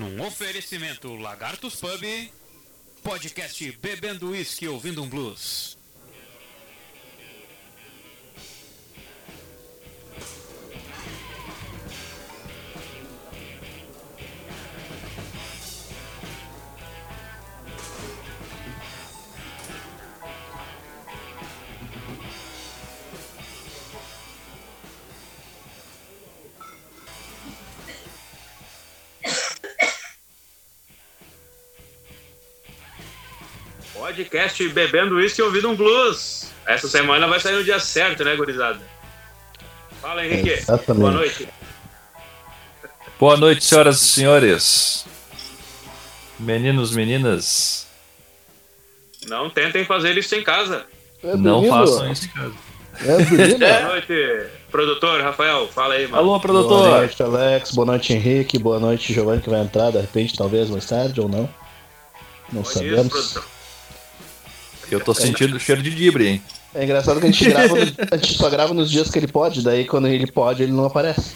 Um oferecimento Lagartos Pub, podcast Bebendo Whisky Ouvindo um Blues. Podcast Bebendo Whisky e Ouvindo um Blues. Essa semana vai sair no dia certo, né, gurizada? Fala, Henrique. Exatamente. Boa noite. Boa noite, senhoras e senhores. Meninos, meninas. Não tentem fazer isso em casa. É Não façam isso em casa. É? Boa noite, produtor Rafael. Fala aí, mano. Alô, Boa produtor. noite, Alex. Boa noite, Henrique. Boa noite, Giovanni, que vai entrar de repente, talvez mais tarde ou não. Não Bom sabemos. produtor. Eu tô sentindo cheiro de dibre, hein? É engraçado que a gente, grava no- a gente só grava nos dias que ele pode, daí quando ele pode, ele não aparece.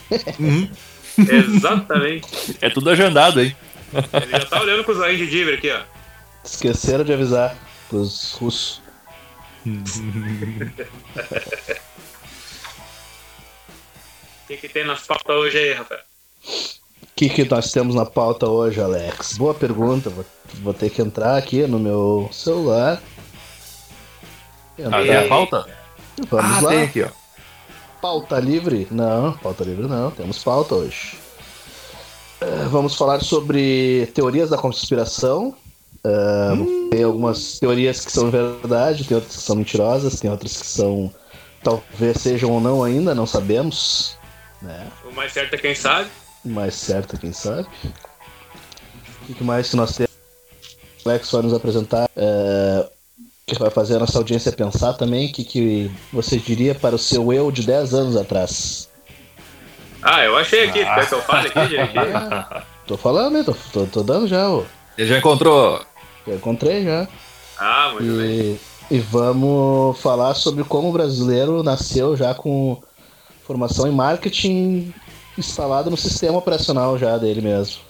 Exatamente. É tudo agendado, hein? Ele já tá olhando com os olhos de Diver aqui, ó. Esqueceram de avisar pros russos. O que, que tem nas pautas hoje aí, Rafael? O que, que nós temos na pauta hoje, Alex? Boa pergunta. Vou, vou ter que entrar aqui no meu celular. Ah, tem a pauta? Vamos ah, lá. tem aqui, ó. Pauta livre? Não, pauta livre não, temos pauta hoje. Eh, vamos falar sobre teorias da conspiração. Eh, Tem algumas teorias que são verdade, tem outras que são mentirosas, tem outras que são. talvez sejam ou não ainda, não sabemos. Né? O mais certo é quem sabe. Mais certo, quem sabe. O que mais que nós temos? O Alex vai nos apresentar. eh, que vai fazer a nossa audiência pensar também. O que, que você diria para o seu eu de 10 anos atrás? Ah, eu achei aqui. Quer que eu fale aqui, gente? Tô falando, hein? Tô, tô, tô dando já, ô. Ele já encontrou. Já encontrei já. Ah, muito bem. E, e vamos falar sobre como o brasileiro nasceu já com formação em marketing instalado no sistema operacional já dele mesmo.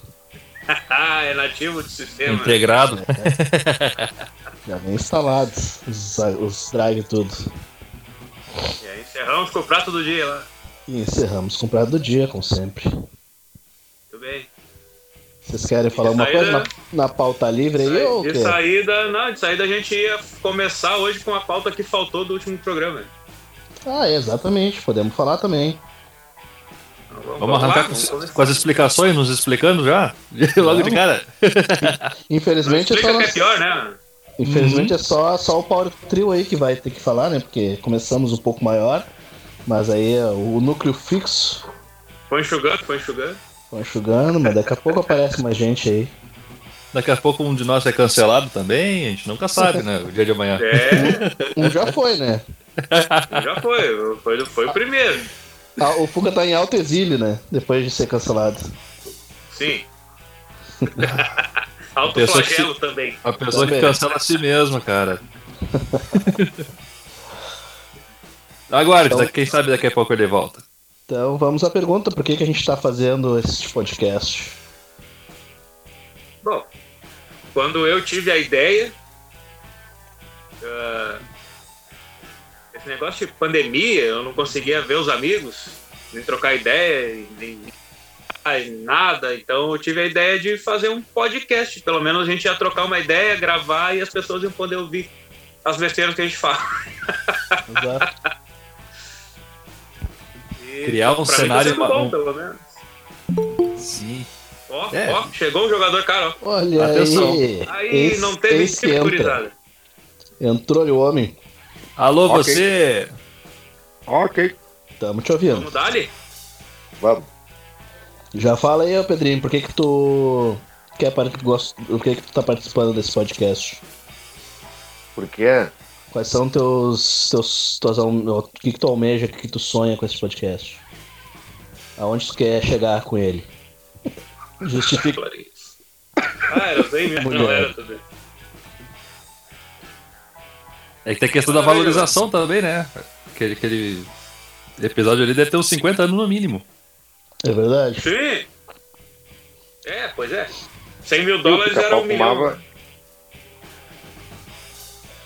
Ah, é nativo do sistema. Integrado. Já vem instalado os, os drag e tudo. E aí encerramos com o prato do dia lá. E encerramos com o prato do dia, como sempre. Muito bem. Vocês querem falar uma saída- coisa na, na pauta livre aí ou o de saída, não, de saída a gente ia começar hoje com a pauta que faltou do último programa. Ah, é, exatamente. Podemos falar também. Então, Vamos arrancar lá, com, vamos com as explicações, nos explicando já? Logo de cara. Infelizmente, é só, Explica que é nós- pior, né? Infelizmente é só, só o Power Trio aí que vai ter que falar, né? Porque começamos um pouco maior. Mas aí é o núcleo fixo Foi enxugando, foi enxugando. Tô enxugando, mas daqui a pouco aparece mais gente aí. Daqui a pouco um de nós é cancelado também, a gente nunca sabe, né? O dia de amanhã. É, Um já foi, né? já foi. Foi, foi o primeiro. Ah, o Fuca tá em alto exílio, né? Depois de ser cancelado. Sim. Alto Pessoa que flagelo também. A pessoa que Também. cancela a si mesma, cara. Aguarde, Então- quem sabe daqui a pouco ele volta. Então vamos à pergunta: por que, que a gente tá fazendo esse podcast? Bom, quando eu tive a ideia, ah, esse negócio de pandemia, eu não conseguia ver os amigos, nem trocar ideia, nem nem nada. Então eu tive a ideia de fazer um podcast. Pelo menos a gente ia trocar uma ideia, gravar e as pessoas iam poder ouvir as besteiras que a gente fala. Exato. E, Criar um mim cenário Tá sendo bom, um- pelo menos. Sim. Ó, É. ó, chegou o jogador, cara. ó. Olha Atenção. aí. Aí Esse- não teve gurizada. Entrou o homem. Alô, Ok. você! Ok, Tamo te ouvindo. Vamos dar ali? vamos. Já fala aí, Pedrinho, por que que tu quer par- gosta, por que que tu tá participando desse podcast? Porque Quais são teus teus tuas, o que que tu almeja, o que que tu sonha com esse podcast? Aonde tu quer chegar com ele? Justifica. Ah, era bem mesmo. Não Mulher. era tudo. É que tem a questão da valorização também, né? Aquele, aquele episódio ali deve ter uns 50 anos no mínimo. É verdade? Sim. É, pois é. 100 mil dólares era um milhão. fumava-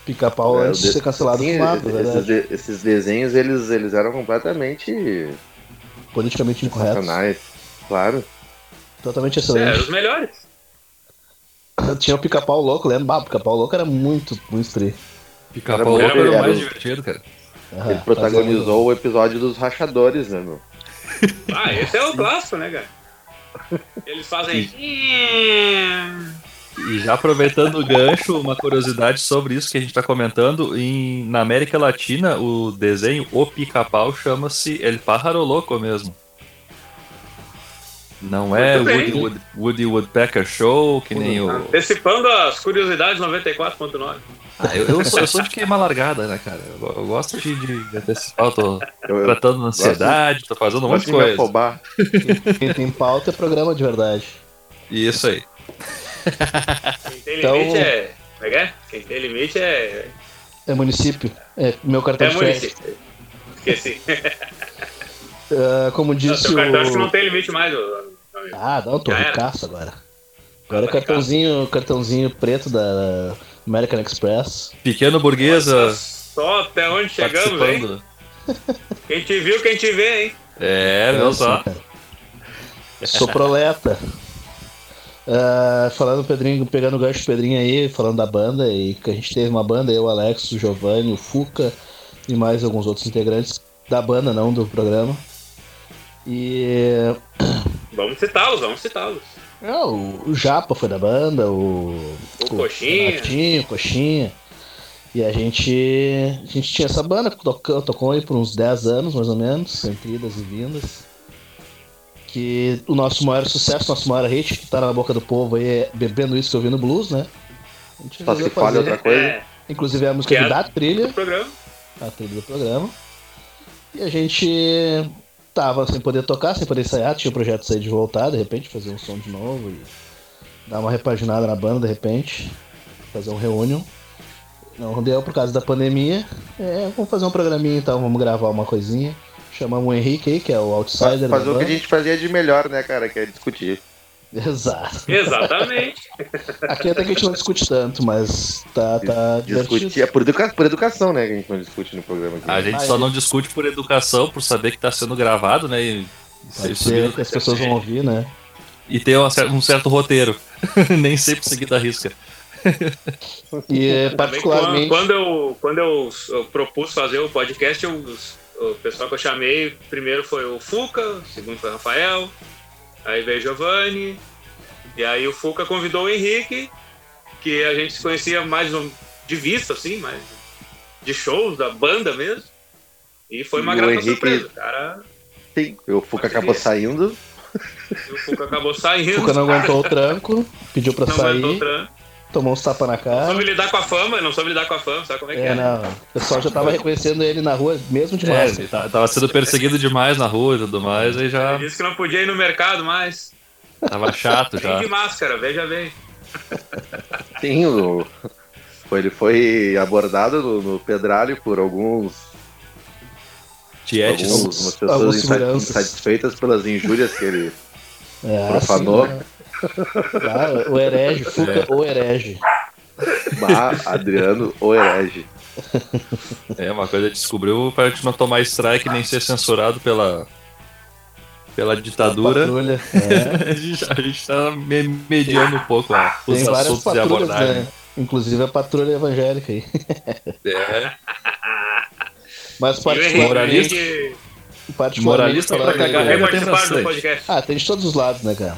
Pica-pau É, antes de ser cancelado Sim, fumava, esses, verdade. de- esses desenhos, eles, eles eram completamente Politicamente incorreto. sensacionais. Claro. Totalmente É, eram excelente. os melhores. Tinha o pica-pau louco, lembra? Bah, o pica-pau louco era muito, muito tri. Pica-pau Era louco era o mais divertido, cara. Aham, Ele protagonizou o episódio dos rachadores, né, meu? Ah, esse é o clássico, né, cara? Eles fazem. E já aproveitando o gancho, uma curiosidade sobre isso que a gente está comentando, em, na América Latina, o desenho O Pica-Pau chama-se El Pájaro Louco mesmo. Não é. Woody, Wood- Woody Woodpecker Show, que nem o. Antecipando as curiosidades 94.9. Ah, eu, eu sou, eu sou de queima largada, né, cara? Eu, eu gosto de, de antecipar, eu tô Eu, eu tratando ansiedade, tô fazendo um monte de de coisa. afobar. Quem tem pauta é programa de verdade. Isso aí. Quem tem Então- limite é. Como é que é? Quem tem limite é. É município. É meu cartão É de crédito. Esqueci. Ah, como Não, disse cartão acho que o. não tem limite mais. Ah, não, tô ricaço agora. Agora é Tá cartãozinho, cartãozinho preto da American Express. Pequeno burguesa Só até onde chegamos, hein? Quem te viu, quem te vê, hein? É, viu só. Sou proleta. Ah, falando do Pedrinho, pegando o gancho do Pedrinho aí, falando da banda, e que a gente teve uma banda, eu, o Alex, o Giovanni, o Fuca e mais alguns outros integrantes da banda, não do programa. E Vamos citá-los, vamos citá-los. é, o, o Japa foi da banda, o, O Coxinha. Renatinho, o Coxinha. E a gente, a gente tinha essa banda, tocou, tocou aí por uns 10 anos, mais ou menos, entre idas e vindas. Que o nosso maior sucesso, nosso maior hit, que tá na boca do povo aí, é Bebendo Isso que ouvindo blues, né? A gente Só se fala outra coisa. É, Inclusive é a música Que é- da trilha, o programa. a trilha do programa. E a gente tava sem poder tocar, sem poder ensaiar, tinha o projeto sair de voltar, de repente, fazer um som de novo e dar uma repaginada na banda, de repente, fazer um reunion. Não deu por causa da pandemia. É, vamos fazer um programinha então, vamos gravar uma coisinha. Chamamos o Henrique aí, que é o outsider Fazer o que a gente fazia de melhor, né, cara? Que é discutir. Exato. Exatamente. Aqui até que a gente não discute tanto, mas tá, tá. É por, educa... por educação, né? Que a gente não discute no programa aqui. A gente só não discute por educação, por saber que tá sendo gravado, né? E, ser que as pessoas vão ouvir, né? e ter um cer- um certo roteiro. Nem sempre seguir da risca. E é, Também particularmente. Quando eu, quando eu, eu propus fazer o podcast, eu- o pessoal que eu chamei, primeiro foi o Fuca, o segundo foi o Rafael, aí veio o Giovanni, e aí o Fuca convidou o Henrique, que a gente se conhecia mais um- de vista, assim, mais de shows da banda mesmo. E foi uma E o grata Henrique- surpresa. Cara, Sim, o Fuca acabou saindo. e o Fuca acabou saindo. O Fuca não aguentou o tranco, pediu pra não sair, aguentou o tranco. Tomou uns tapas na Não cara. soube lidar com a fama, não soube lidar com a fama, sabe como é que é? É, não. O pessoal já tava reconhecendo ele na rua, mesmo de É, ele tava sendo perseguido demais na rua e tudo mais, aí já Ele disse que não podia ir no mercado mais. tava chato já. de máscara, veja bem. Sim, o... foi- ele foi abordado no, no Pedralho por alguns, Tietes. alguns umas pessoas insatisfeitas pelas injúrias que ele. É, Profanou. assim, né? Ah, o herege, Fuca, o herege. Bah, Adriano, o herege. É, uma coisa descobriu gente não tomar strike nem ser censurado pela, pela ditadura. Patrulha. É. a, gente, tá me- mediando um pouco ó, os Tem várias assuntos e patrulhas, abordagem. né? Inclusive a patrulha evangélica aí. É, Mas o particularmente, Henrique particularmente Moralista pra cagar. Ah, tem de todos os lados, né, cara?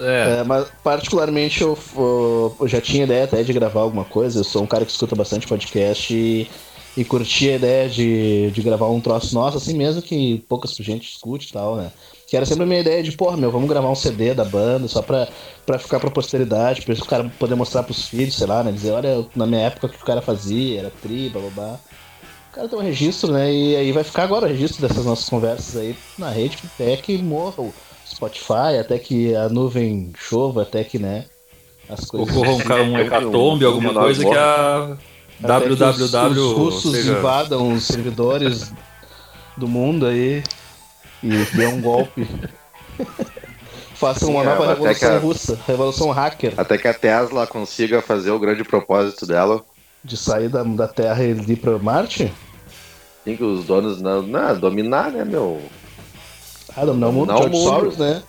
É. É, mas particularmente eu, eu- já tinha ideia até de gravar alguma coisa. Eu sou um cara que escuta bastante podcast e, e curti a ideia de, de gravar um troço nosso, assim mesmo que poucas gente escute e tal, né? Que era sempre a minha ideia de, porra, meu, vamos gravar um CD da banda só pra, pra ficar pra posteridade, pra esse cara poder mostrar pros filhos, sei lá, né? Dizer, olha, na minha época o que o cara fazia, era tri, blá blá blá. O cara tem um registro, né? E aí vai ficar agora o registro dessas nossas conversas aí na rede que morra o Spotify, até que a nuvem chova, até que, né? As coisas. Ocorra um, um hecatombe, um alguma coisa que a até que os- www Os, russos seja- invadam os servidores do mundo aí e dê um golpe. Façam uma nova até revolução a- russa, revolução hacker, Até que a Tesla consiga fazer o grande propósito dela. de sair da, da Terra e ir pra Marte. Tem que os donos não, não dominar, né, meu? Ah. Não o George mundo. Soros, né?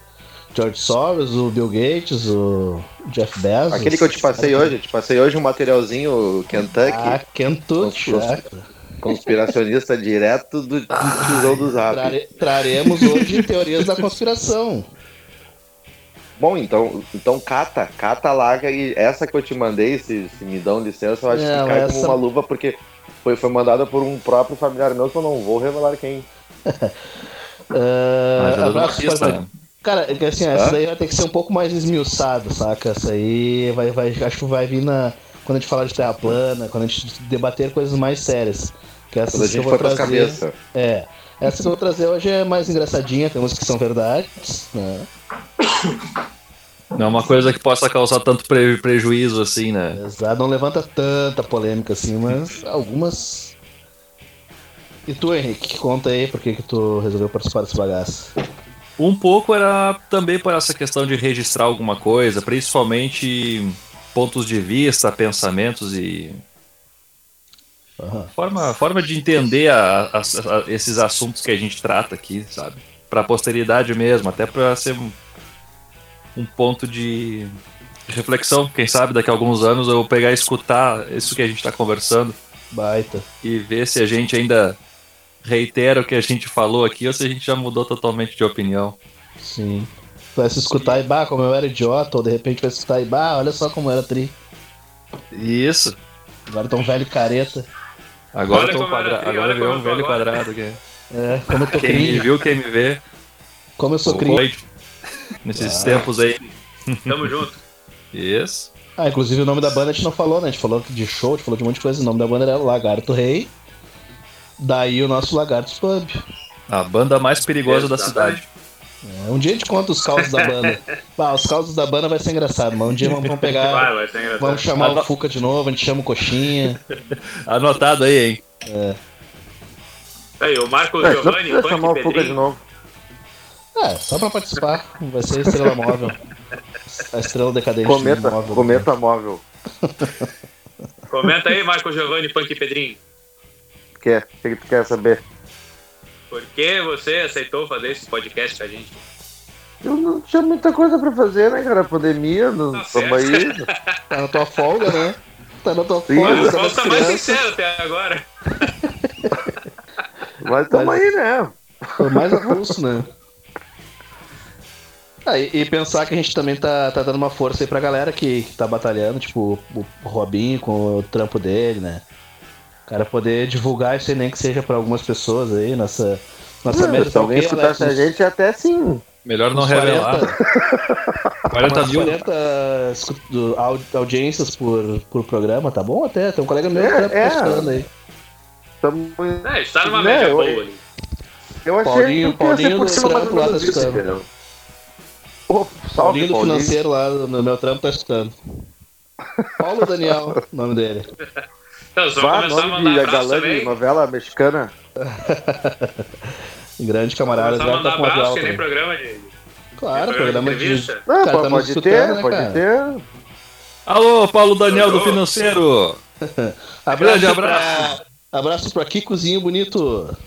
George Soros, o Bill Gates, o Jeff Bezos. Aquele que eu te passei hoje, eu te passei hoje um materialzinho Kentucky, Ah, Kentucky. Ah. conspiracionista direto do, tijolo do Zap. Trare- traremos hoje teorias da conspiração. Bom, então, então cata, cata larga e essa que eu te mandei, se, se me dão licença, eu acho Não, que cai essa- como uma luva, porque foi, foi mandada por um próprio familiar meu que eu não vou revelar quem. Ah, do abraço, artista, né? Cara, é assim, Hã? essa daí vai ter que ser um pouco mais esmiuçado, saca? Essa aí vai, vai, acho que vai vir na. Quando a gente falar de terra plana, quando a gente debater coisas mais sérias. Que essa Quando a que eu gente for trazer. cabeças. É. Essa que eu vou trazer hoje é mais engraçadinha, tem umas que são verdades, né? Não é uma coisa que possa causar tanto pre- prejuízo assim, né? Exato, não levanta tanta polêmica assim, mas algumas. E tu, Henrique, conta aí por que, que tu resolveu participar desse bagaço. Um pouco era também por essa questão de registrar alguma coisa, principalmente pontos de vista, pensamentos e Aham. forma, forma de entender a- a- a- esses assuntos que a gente trata aqui, sabe? Pra posteridade mesmo, até pra ser um, um ponto de reflexão. Quem sabe daqui a alguns anos eu pegar e escutar isso que a gente tá conversando Baita. e ver se a gente ainda reitera o que a gente falou aqui ou se a gente já mudou totalmente de opinião. Sim. Vai se escutar e bah, como eu era idiota, ou de repente vai se escutar e bah, olha só como eu era tri. Isso. Agora tão velho careta. Agora Olha eu tô era quadra... tri, agora virou um tô velho agora. quadrado aqui. É, como eu tô Quem me viu, quem me vê. Como eu sou. Oi. Nesses tempos aí. Tamo junto. Isso. Ah, inclusive o nome da banda a gente não falou, né? A gente falou de show, a gente falou de um monte de coisa. O nome da banda era Lagarto Rei. Daí o nosso Lagartos Pub. A banda mais perigosa da cidade. É, um dia a gente conta os causos da banda. Bah, os causos da banda vai ser engraçado, mas um dia vamos, vamos pegar. Vai, vai ser engraçado. Vamos chamar Ano- o Fuca de novo, a gente chama o Coxinha. Anotado aí, hein? Aí, o Marco É, Giovanni, precisa chamar o Fuca de novo. É, só pra participar. Vai ser a estrela móvel. A estrela decadente Cometa, móvel. cometa móvel. Comenta aí, Marco Giovanni, Punk Pedrinho. Quer? O que que tu quer saber? Por que você aceitou fazer esse podcast com a gente? Eu não tinha muita coisa pra fazer, né, cara? Pandemia, não Tá tamo aí. Tá na tua folga, né? Tá na tua Sim, folga. Tá tá mais sincero até agora. Mas tamo Mas- aí, né? Foi mais avulso, né? Ah, e, e pensar que a gente também tá, tá dando uma força aí pra galera que, que tá batalhando, tipo, o Robinho com o trampo dele, né? O cara poder divulgar isso aí, nem que seja pra algumas pessoas aí, nossa, nossa média Se tá alguém ok, escutasse a Alex? gente, até sim. Melhor não revelar. 40, 40 umas mil. 40 escu- do- au- audiências por, por programa, tá bom até? Tem um colega meu que É, tá é. postando aí. Tamo... É, está numa Né, média boa ali. Eu achei Paulinho- que ser Paulinho do trampo lá tá escutando. Pô, Paulinho salve, do financeiro lá no meu trampo tá escutando. Paulo Daniel, o nome dele. Então, Vá, nome de galã de também. novela mexicana. Grande camarada, Começar a já mandar tá abraço, que nem programa de... Claro, programa de. Não, Cara, pô, tá pode escutando, ter, né, pode cara? ter. Alô, Paulo Daniel do. Financeiro. Abraço Grande pra- abraço. Abraço pra Kikozinho Bonito.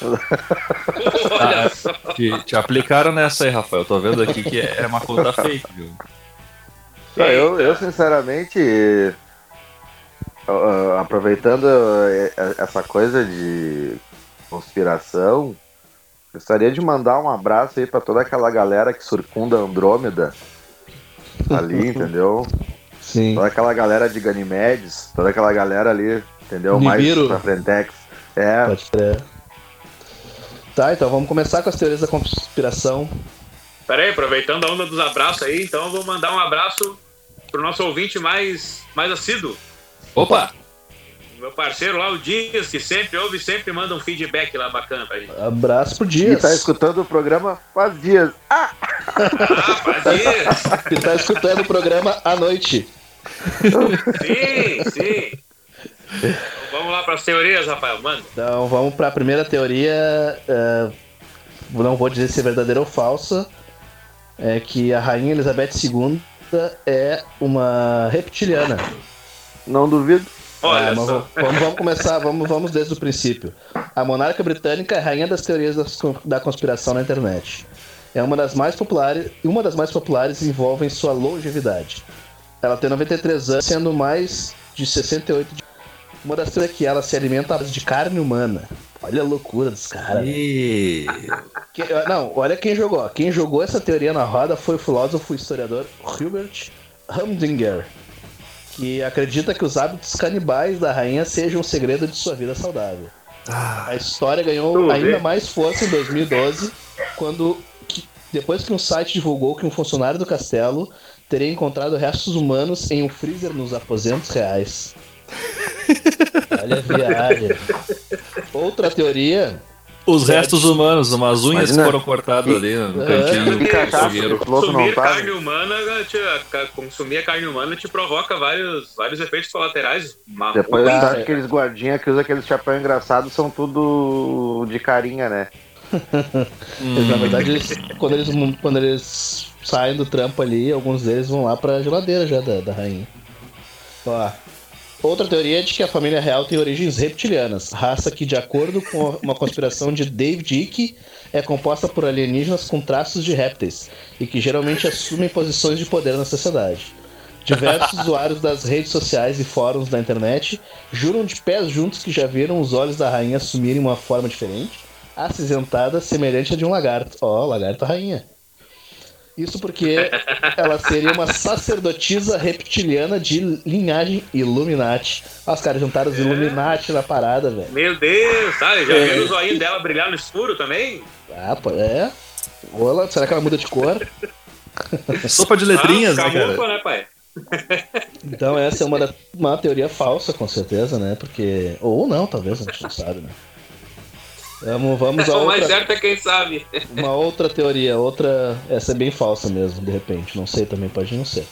Olha só. Te, te aplicaram nessa aí, Rafael. Tô vendo aqui que é uma conta fake, viu? Eu, eu, sinceramente, ah, aproveitando eh, essa coisa de conspiração, gostaria de mandar um abraço aí pra toda aquela galera que circunda Andrômeda ali, entendeu? Sim. Toda aquela galera de Ganymedes, toda aquela galera ali, entendeu? Nibiru. Mais pra Frentex. É, Pode crer. Tá, então vamos começar com as teorias da conspiração. Pera aí, aproveitando a onda dos abraços aí, então eu vou mandar um abraço pro nosso ouvinte mais, mais assíduo. Opa! Meu parceiro lá, o Dias, que sempre ouve, sempre manda um feedback lá bacana pra gente. Abraço pro Dias. tá escutando o programa faz dias. Ah, Ah, pra Dias! Que tá escutando o programa à noite. Sim, sim. Então, vamos lá pras teorias, Rafael, manda. Então vamos pra primeira teoria. é, não vou dizer se é verdadeira ou falsa, é que a Rainha Elizabeth II é uma reptiliana. Não duvido. Olha Ah, vamos, vamos começar, vamos, vamos desde o princípio. A monarca britânica é a rainha das teorias da conspiração na internet. É uma das mais populares, e uma das mais populares envolve sua longevidade. Ela tem 93 anos, sendo mais de 68 de... Uma das teorias é que ela se alimenta de carne humana. Olha a loucura dos caras. E... Que- Não, olha quem jogou. Quem jogou essa teoria na roda foi o filósofo e historiador Hubert Humdinger, que acredita que os hábitos canibais da rainha sejam um segredo de sua vida saudável. A história ganhou ainda mais força em 2012, quando que- depois que um site divulgou que um funcionário do castelo teria encontrado restos humanos em um freezer nos aposentos reais. Olha a viagem. Outra teoria Os restos humanos, umas unhas Imagina. que foram cortadas ali no É. cantinho não Consumir carne humana, te, ca- consumir a carne humana te provoca vários, vários efeitos colaterais. Depois acho que aqueles guardinhas que usam aqueles chapéu engraçado são tudo de carinha, né? Eles, na verdade, eles- quando, eles, quando eles saem do trampo ali, alguns deles vão lá pra geladeira já da, da rainha. Ó, outra teoria é de que a família real tem origens reptilianas, raça que, de acordo com uma conspiração de David Icke, é composta por alienígenas com traços de répteis e que geralmente assumem posições de poder na sociedade. Diversos usuários das redes sociais e fóruns da internet juram de pés juntos que já viram os olhos da rainha assumirem uma forma diferente, acinzentada, semelhante a de um lagarto. Ó, lagarto rainha. Isso porque ela seria uma sacerdotisa reptiliana de linhagem Illuminati. Ah, os caras juntaram os Illuminati na parada, velho. Meu Deus, sabe? Já É. viu o zoinho dela brilhar no escuro também? Ah, pô, é. Ou ela, será que ela muda de cor? Sopa de letrinhas, ah, né, cara? né, pai? Então essa é uma, da- uma teoria falsa, com certeza, né? Porque. Ou não, talvez, a gente não sabe, né? Vamos, vamos a O mais outra, certo é quem sabe. uma outra teoria, outra. Essa é bem falsa mesmo, de repente. Não sei também, pode não ser.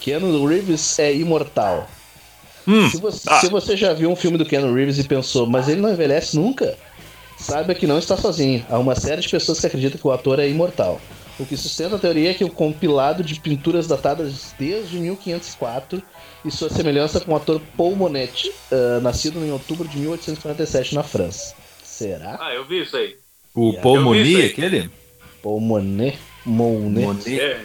Keanu Reeves é imortal. Hum, Se você, ah. se você já viu um filme do Keanu Reeves e pensou, mas ele não envelhece nunca, saiba que não está sozinho. Há uma série de pessoas que acreditam que o ator é imortal. O que sustenta a teoria é que o compilado de pinturas datadas desde 1504 e sua semelhança com o ator Paul Monet, ah, nascido em outubro de 1847 na França. Será? Ah, eu vi isso aí. O vi Moni, aquele? Paul Monet? Monet. Moni. É,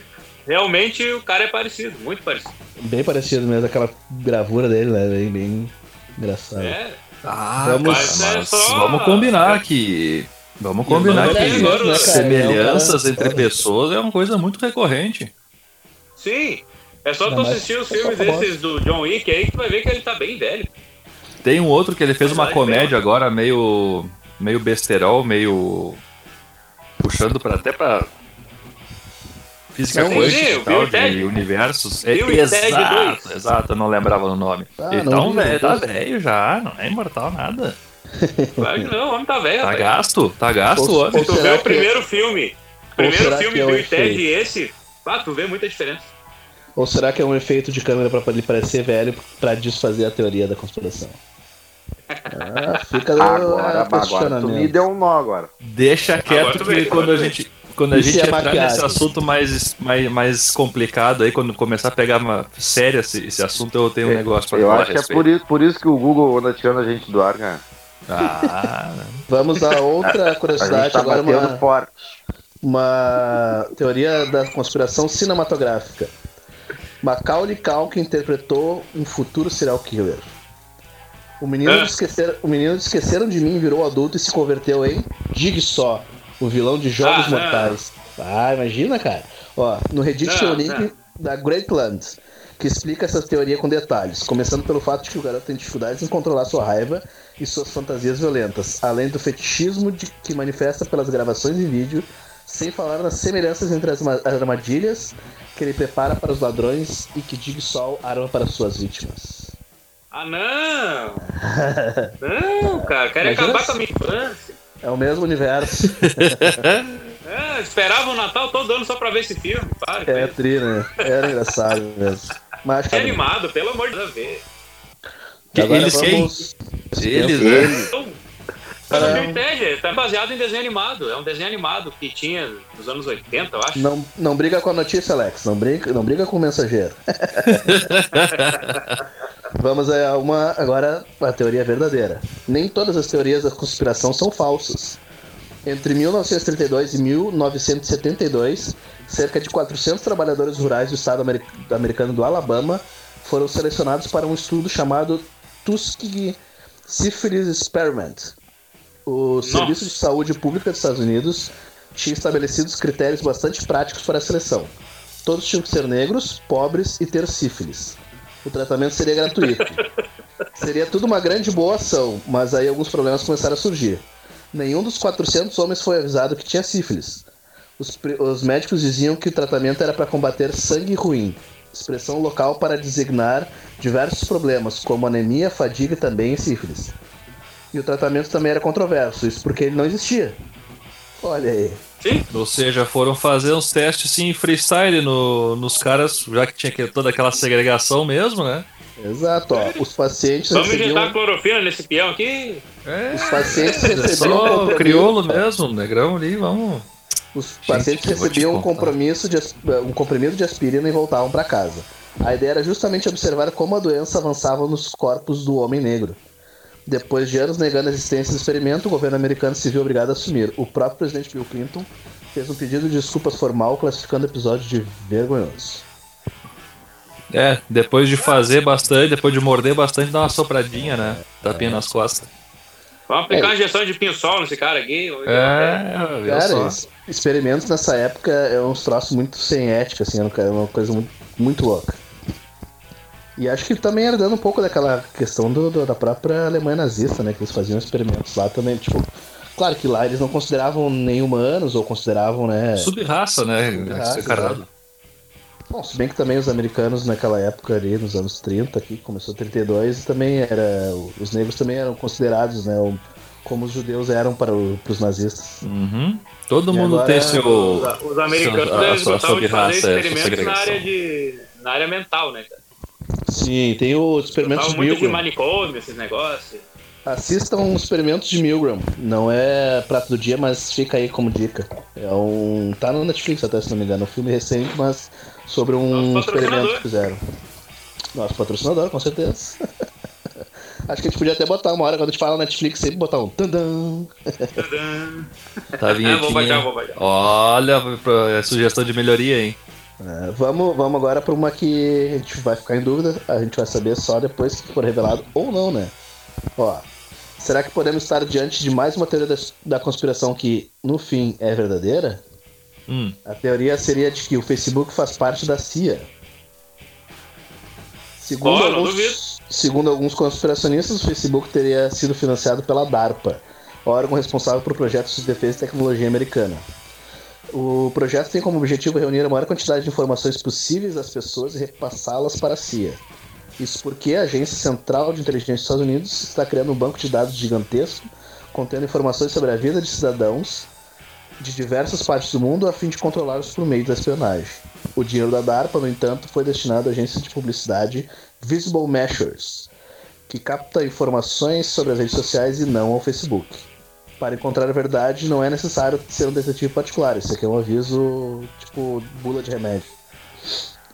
realmente o cara é parecido, muito parecido. Bem parecido mesmo, aquela gravura dele, né? Bem, bem engraçado. É, Ah, Vamos- cara, Mas é só- vamos combinar que... Vamos combinar é que mesmo, né, semelhanças É cara- entre pessoas é uma coisa muito recorrente. sim. É só tu assistir os é filmes desses do John Wick aí que tu vai ver que ele tá bem velho. Tem um outro que ele fez uma comédia agora meio meio besterol, meio puxando para até para física Sim, quântica e tal, de universos. É, Bill exato, exato, eu não lembrava o nome. Ah, ele não tá, um vi, velho, não tá velho já, não é imortal nada. Claro que não, o homem tá velho, Tá rapaz. gasto, tá gasto o homem. Tu vê o primeiro filme, ou primeiro filme que é Bill e Ted e esse, ah, tu vê muita diferença. Ou será que é um efeito de câmera pra ele parecer velho pra desfazer a teoria da conspiração? Ah, fica Agora, agora tu me questionamento. deu um nó agora. Deixa quieto Agora que quando a gente quando a E gente é entrar maquiagem? nesse assunto mais, mais, mais complicado aí, quando começar a pegar uma séria esse, esse assunto, eu tenho um negócio pra Eu falar acho que a é por isso, por isso que o Google anda tirando a gente do ar, cara. Ah, Vamos a outra A gente curiosidade, tá agora batendo uma, forte. uma teoria da conspiração cinematográfica. Macaulay Culkin interpretou um futuro serial killer. O menino, É. de esquecer, o menino de Esqueceram de Mim virou adulto e se converteu em Jigsaw, o vilão de Jogos Ah, não. Mortais. Ah, imagina, cara. Ó, no Reddit Não, tem o link da Greatland, que explica essa teoria com detalhes, começando pelo fato de que o garoto tem dificuldades em controlar sua raiva e suas fantasias violentas, além do fetichismo de, que manifesta pelas gravações em vídeo, sem falar nas semelhanças entre as ma- armadilhas que ele prepara para os ladrões e que Jigsaw arma para suas vítimas. Ah, não! Não, cara, quero Imagina acabar se- com a minha infância. É o mesmo universo. É, esperava o Natal todo ano só pra ver esse filme. Para, É é, tri, né? Era engraçado mesmo. Mas é animado, pelo amor de Deus. Que agora eles quem? vamos... Eles, né? Então, Mas não entende, tá baseado em desenho animado. É um desenho animado que tinha nos anos 80, eu acho. Não, não briga com a notícia, Alex. Não briga, não briga com o mensageiro. Vamos a uma agora a teoria verdadeira. Nem todas as teorias da conspiração são falsas. Entre 1932 e 1972, cerca de 400 trabalhadores rurais do estado amer- americano do Alabama foram selecionados para um estudo chamado Tuskegee Syphilis Experiment. O Serviço de Saúde Pública dos Estados Unidos tinha estabelecido critérios bastante práticos para a seleção. Todos tinham que ser negros, pobres e ter sífilis. O tratamento seria gratuito. Seria tudo uma grande boa ação, mas aí alguns problemas começaram a surgir. Nenhum dos 400 homens foi avisado que tinha sífilis. Os, os médicos diziam que o tratamento era para combater sangue ruim, expressão local para designar diversos problemas, como anemia, fadiga e também sífilis. E o tratamento também era controverso, isso porque ele não existia. Olha aí. Sim, Ou seja, foram fazer uns testes assim, freestyle no, nos caras, já que tinha que- toda aquela segregação mesmo, né? Exato, ó. Os pacientes vamos recebiam. injetar clorofila nesse peão aqui. É, Os pacientes é recebiam. só um crioulo mesmo, negrão ali, vamos. Os pacientes que eu vou te recebiam um compromisso de, um comprimido de aspirina e voltavam para casa. A ideia era justamente observar como a doença avançava nos corpos do homem negro. Depois de anos negando a existência do experimento, o governo americano se viu obrigado a assumir. O próprio presidente Bill Clinton fez um pedido de desculpas formal, classificando o episódio de vergonhoso. É, depois de fazer bastante, depois de morder bastante, dá uma sopradinha, né? Tapinha nas costas. Vamos aplicar É. uma injeção de pinho-sol nesse cara aqui. acontece. É, viu Cara, experimentos nessa época é uns troços muito sem ética, assim, é uma coisa muito, muito louca. E acho que também era dando um pouco daquela questão do, do- da própria Alemanha nazista, né? Que eles faziam experimentos lá também, tipo. Claro que lá eles não consideravam nem humanos ou consideravam, né? Subraça, né? Secarado. Bom, se bem que também os americanos naquela época ali, nos anos 30, aqui, começou 32, também era. Os negros também eram considerados, né? o- Como os judeus eram para, o- para os nazistas. Uhum. Todo E mundo agora- tem seu. Os, os americanos seu- a eles sua- gostavam de fazer experimentos na área, de, na área mental, né, cara? Sim, tem os experimentos de muito de Milgram. manicômio, esses negócios. Assistam os experimentos de Milgram. Não é prato do dia, mas fica aí como dica. É um. Tá no Netflix até, se não me engano. Um filme recente, mas sobre um experimento que fizeram. Nosso patrocinador, com certeza. Acho que a gente podia até botar uma hora, quando a gente fala Netflix, sempre botar um tandam. Tadã. Tá É, vou baixar, vou baixar. Olha, é sugestão de melhoria, hein? É, vamos, vamos agora para uma que a gente vai ficar em dúvida, a gente vai saber só depois que for revelado ou não, né? Ó, será que podemos estar diante de mais uma teoria da, da conspiração que, no fim, é verdadeira? Hum. A teoria seria de que o Facebook faz parte da CIA. Segundo, Oh, alguns, segundo alguns conspiracionistas, o Facebook teria sido financiado pela DARPA, órgão responsável por projetos de defesa e tecnologia americana. O projeto tem como objetivo reunir a maior quantidade de informações possíveis das pessoas e repassá-las para a CIA. Isso porque a Agência Central de Inteligência dos Estados Unidos está criando um banco de dados gigantesco contendo informações sobre a vida de cidadãos de diversas partes do mundo a fim de controlá-los por meio da espionagem. O dinheiro da DARPA, no entanto, foi destinado à agência de publicidade Visible Measures, que capta informações sobre as redes sociais e não ao Facebook. Para encontrar a verdade, não é necessário ser um detetive particular. Isso aqui é um aviso, tipo, bula de remédio.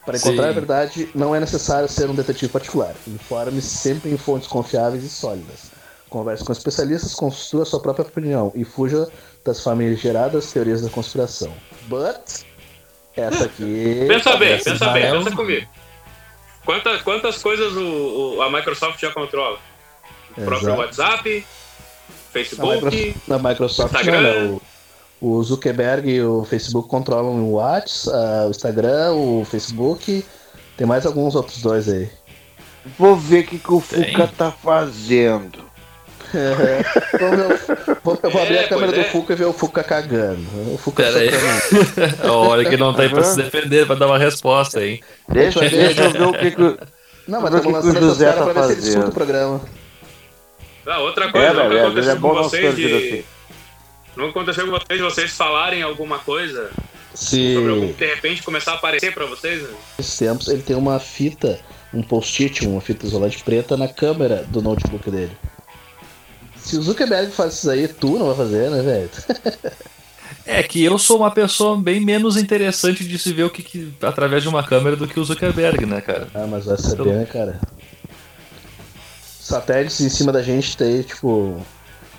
Para encontrar Sim. a verdade, não é necessário ser um detetive particular. Informe-se sempre em fontes confiáveis e sólidas. Converse com especialistas, construa sua própria opinião e fuja das famigeradas teorias da conspiração. But, essa aqui. Pensa bem, pensa bem, Israel- pensa comigo. Quantas, quantas coisas o, o- a Microsoft já controla? O próprio Exato. WhatsApp, Na Facebook, na Microsoft não, Instagram. né? O, o Zuckerberg e o Facebook controlam o WhatsApp, ah, o Instagram, o Facebook. Tem mais alguns outros dois aí. Vou ver o que, que o. Fuca tá fazendo. O- vou, eu vou abrir É, a câmera pois do é. Fuca e ver o Fuca cagando. O Fuca Pera aí. socando. A hora que não tá aí pra se defender, pra dar uma resposta, hein? Deixa, Deixa eu ver. deixa eu ver o que, que o- Não, mas o que que o José caras tá pra ver se ele fazendo. Ah, outra coisa, É, nunca velho, às vezes aconteceu é bom com não vocês de... assim. Nunca aconteceu com vocês de vocês falarem alguma coisa Se sobre algum, de repente começar a aparecer pra vocês? né? esses tempos ele tem uma fita, um post-it, uma fita isolante preta na câmera do notebook dele. Se o Zuckerberg faz isso aí, tu não vai fazer, né, velho? É que eu sou uma pessoa bem menos interessante de se ver o que, que- através de uma câmera do que o Zuckerberg, né, cara? Ah, mas vai saber, né, cara? Satélites em cima da gente tem, tipo,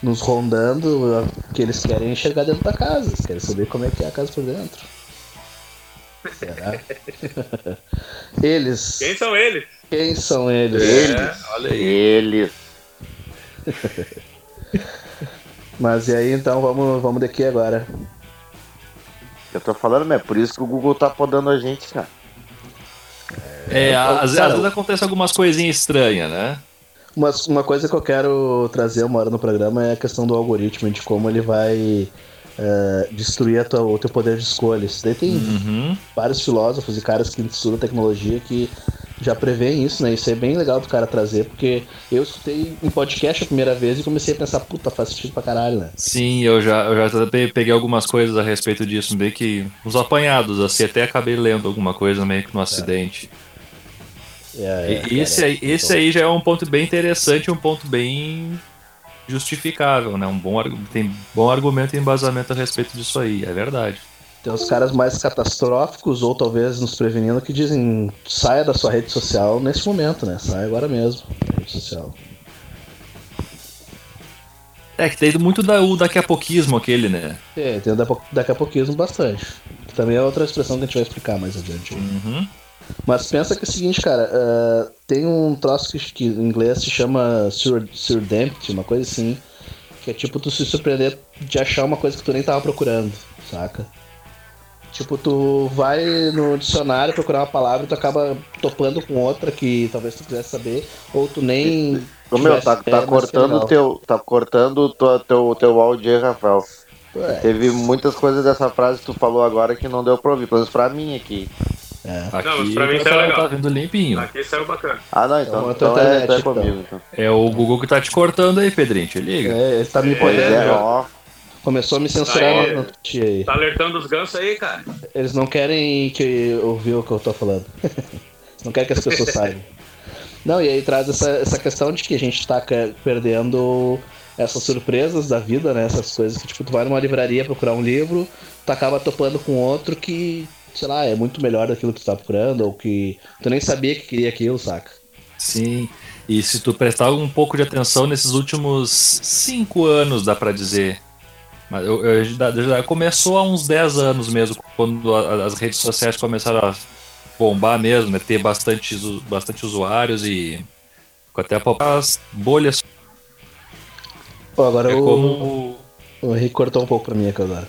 nos rondando, que eles querem enxergar dentro da casa, eles querem saber como é que é a casa por dentro. Será? eles. Quem são eles? Quem são eles? Eles. Olha aí. Eles. Mas e aí, então, vamos, vamos daqui agora. Eu tô falando, mas é por isso que o Google tá podando a gente, cara. É, às, Cara, às vezes acontece algumas coisinhas estranhas, né? Uma, uma coisa que eu quero trazer uma hora no programa é a questão do algoritmo, de como ele vai eh, destruir a tua- o teu poder de escolha. Isso daí tem Uhum. vários filósofos e caras que estudam tecnologia que já preveem isso, né? Isso é bem legal do cara trazer, porque eu escutei um podcast a primeira vez e comecei a pensar, puta, faz sentido pra caralho, né? Sim, eu já, eu já peguei algumas coisas a respeito disso, meio que uns apanhados, assim, até acabei lendo alguma coisa meio que no acidente. É, E esse, aí, esse aí já é um ponto bem interessante, um ponto bem justificável, né? Um bom, tem bom argumento e embasamento a respeito disso aí, é verdade. Tem os caras mais catastróficos, ou talvez nos prevenindo, que dizem saia da sua rede social nesse momento, né? Sai agora mesmo, da rede social. É que tem muito da, o daqui a pouquismo aquele, né? É, tem pou- daqui a pouquinho bastante. Que também é outra expressão que a gente vai explicar mais adiante. Uhum. Mas pensa que é o seguinte, cara, ah, tem um troço que, em inglês se chama sur, surdempty, uma coisa assim, que é tipo tu se surpreender de achar uma coisa que tu nem tava procurando, saca? Tipo, tu vai no dicionário procurar uma palavra e tu acaba topando com outra que talvez tu quisesse saber, ou tu nem. Ô, meu, tá, tá cortando o teu. Tá cortando o teu, teu, áudio aí, Rafael. É, Teve muitas coisas dessa frase que tu falou agora que não deu pra ouvir, pelo menos pra mim aqui. É. Aqui Não, mas pra mim tá, tá legal. tá vindo limpinho. Aqui saiu bacana. Ah, não, então, Então, então, então, é, internet, é então. comigo. Então. É o Google que tá te cortando aí, Pedrinho, te liga. É, ele tá me podendo. é, ó. Começou a me censurar Aí. no, aí. Tá alertando os gansos aí, cara. Eles não querem que ouvir o que eu tô falando. Não querem que as pessoas saibam. Não, e aí traz essa, essa questão de que a gente tá perdendo essas surpresas da vida, né? Essas coisas que, tipo, tu vai numa livraria procurar um livro, tu acaba topando com outro que, sei lá, é muito melhor daquilo que tu tá procurando, ou que tu nem sabia que queria aquilo, saca? Sim. E se tu prestar um pouco de atenção nesses últimos cinco anos, dá pra dizer. Mas eu, eu- começou há uns 10 anos mesmo, quando as redes sociais começaram a bombar mesmo, né? Ter bastante, bastante usuários e até as bolhas. Pô, agora É o, como. o Henrique cortou um pouco pra mim aqui agora.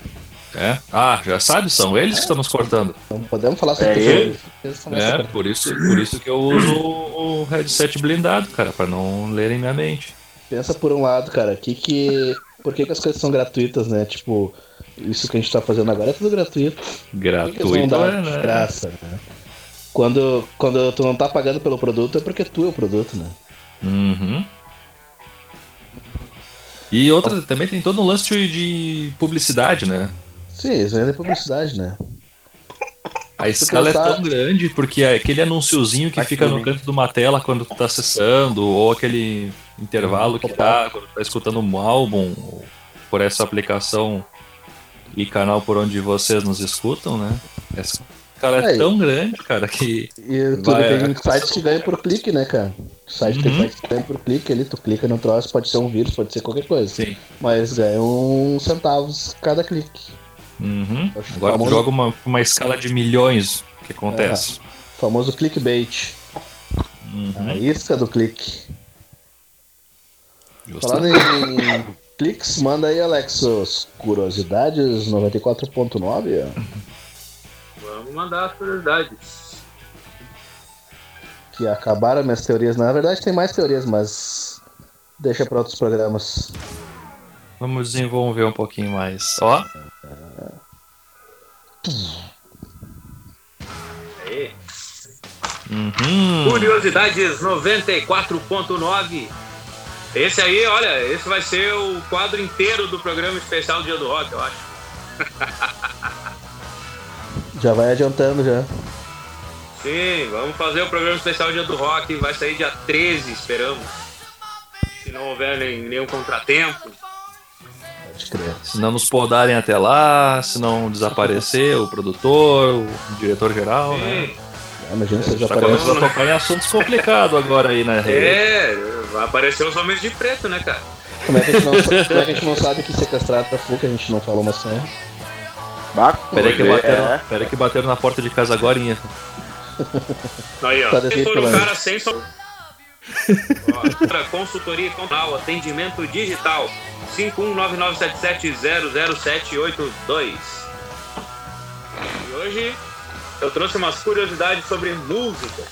É? Ah, já sabe, são eles que estão nos cortando. Então podemos falar sobre É ele? É, por isso, por isso que eu uso o headset blindado, cara, pra não lerem minha mente. Pensa por um lado, cara, que que. Por que, que as coisas são gratuitas, né? Tipo, isso que a gente tá fazendo agora é tudo gratuito. Gratuito, é, né? graça, né? Quando, quando tu não tá pagando pelo produto, é porque tu é o produto, né? Uhum. E outra, também tem todo um lance de publicidade, né? Sim, isso é publicidade, né? A escala é tão grande porque é aquele anunciozinho que Aqui fica no canto de uma tela quando tu tá acessando, ou aquele intervalo que tá quando tu tá escutando um álbum ou por essa aplicação e canal por onde vocês nos escutam, né? Essa escala é Aí. tão grande, cara, que E tudo Vai, tem é. sites que ganham por clique, né, cara? Site tem Uhum. sites que ganham por clique ali, tu clica no troço, pode ser um vírus, pode ser qualquer coisa. Sim. Mas ganham centavos cada clique. Uhum. Agora famoso- joga uma, uma escala de milhões. O que acontece? O famoso clickbait. Uhum. A isca do clique. Justo. Falando em cliques, manda aí, Alexos. Curiosidades 94.9. Vamos mandar as curiosidades. Que acabaram minhas teorias. Na verdade, tem mais teorias, mas. Deixa pra outros programas. Vamos desenvolver um pouquinho mais. Ó, Aí. uhum. Curiosidades 94.9. Esse aí, olha, esse vai ser o quadro inteiro do programa especial Dia do Rock, eu acho. Já vai adiantando já. Sim, vamos fazer o programa especial Dia do Rock. Vai sair dia 13, esperamos. Se não houver nenhum contratempo. Se não nos podarem até lá, se não desaparecer o produtor, o diretor geral, né? Ah, imagina se você já Tá aparece. começando a tocar em assuntos complicados agora aí na rede. É, vai aparecer os homens de preto, né, cara? Como é, que a gente não, como é que a gente não sabe que sequestrado tá full, que a gente não falou uma senha? Baco, Peraí que, é, bateram, peraí que bateram na porta de casa agora. Aí, ó. Tá Se for um cara sem som. Ó, pra consultoria contal, atendimento digital. 51997700782. E hoje eu trouxe umas curiosidades sobre música.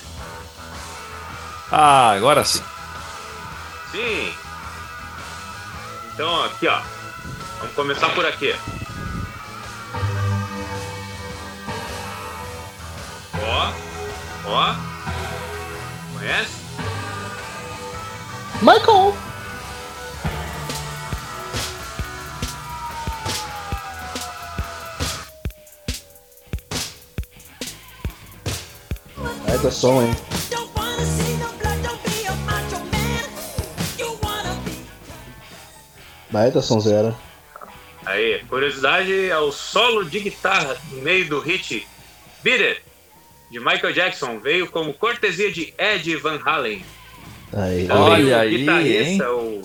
Ah, agora sim. Sim. Então, aqui, ó. Vamos começar por aqui. Ó. Ó. You wanna be Vai da sonzeira. Aí, curiosidade é o solo de guitarra no meio do hit Beat It, de Michael Jackson, veio como cortesia de Ed Van Halen. Aí. Olha o aí, guitarrista, o,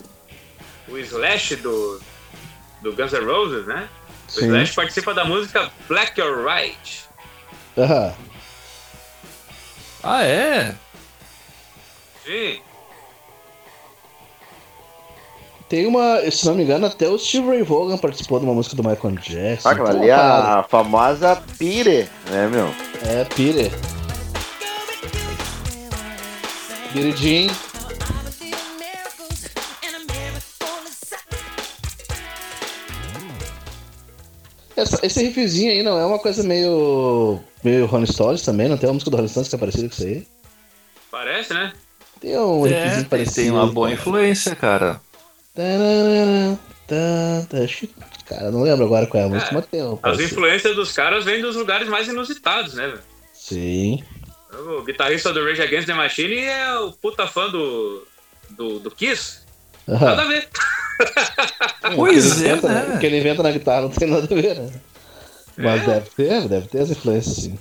o Slash do, do Guns N' Roses, né? O Sim. Slash participa da música Black or White. Aham. Ah, é? Sim, Tem uma, se não me engano, até o Steve Ray Vaughan participou de uma música do Michael Jackson. Ah, Tem ali é a famosa Pire, né, meu? É, Peter. Billie Jean. Essa- esse riffzinho aí não é uma coisa meio. meio Rolling Stones também? Não tem uma música do Rolling Stones que é parecida com isso aí? parece, né? Tem um É, riffzinho tem, parecido. tem uma boa influência, cara. Acho que- Cara, não lembro agora qual é a música, É, mas tem um As influências dos caras vêm dos lugares mais inusitados, né? velho? Sim. O guitarrista do Rage Against the Machine é o puta fã do, do, do Kiss. Nada a ver. Pois é, inventa, né? O que ele inventa na guitarra não tem nada a ver, né? Mas É. deve ter, deve ter as influências, sim.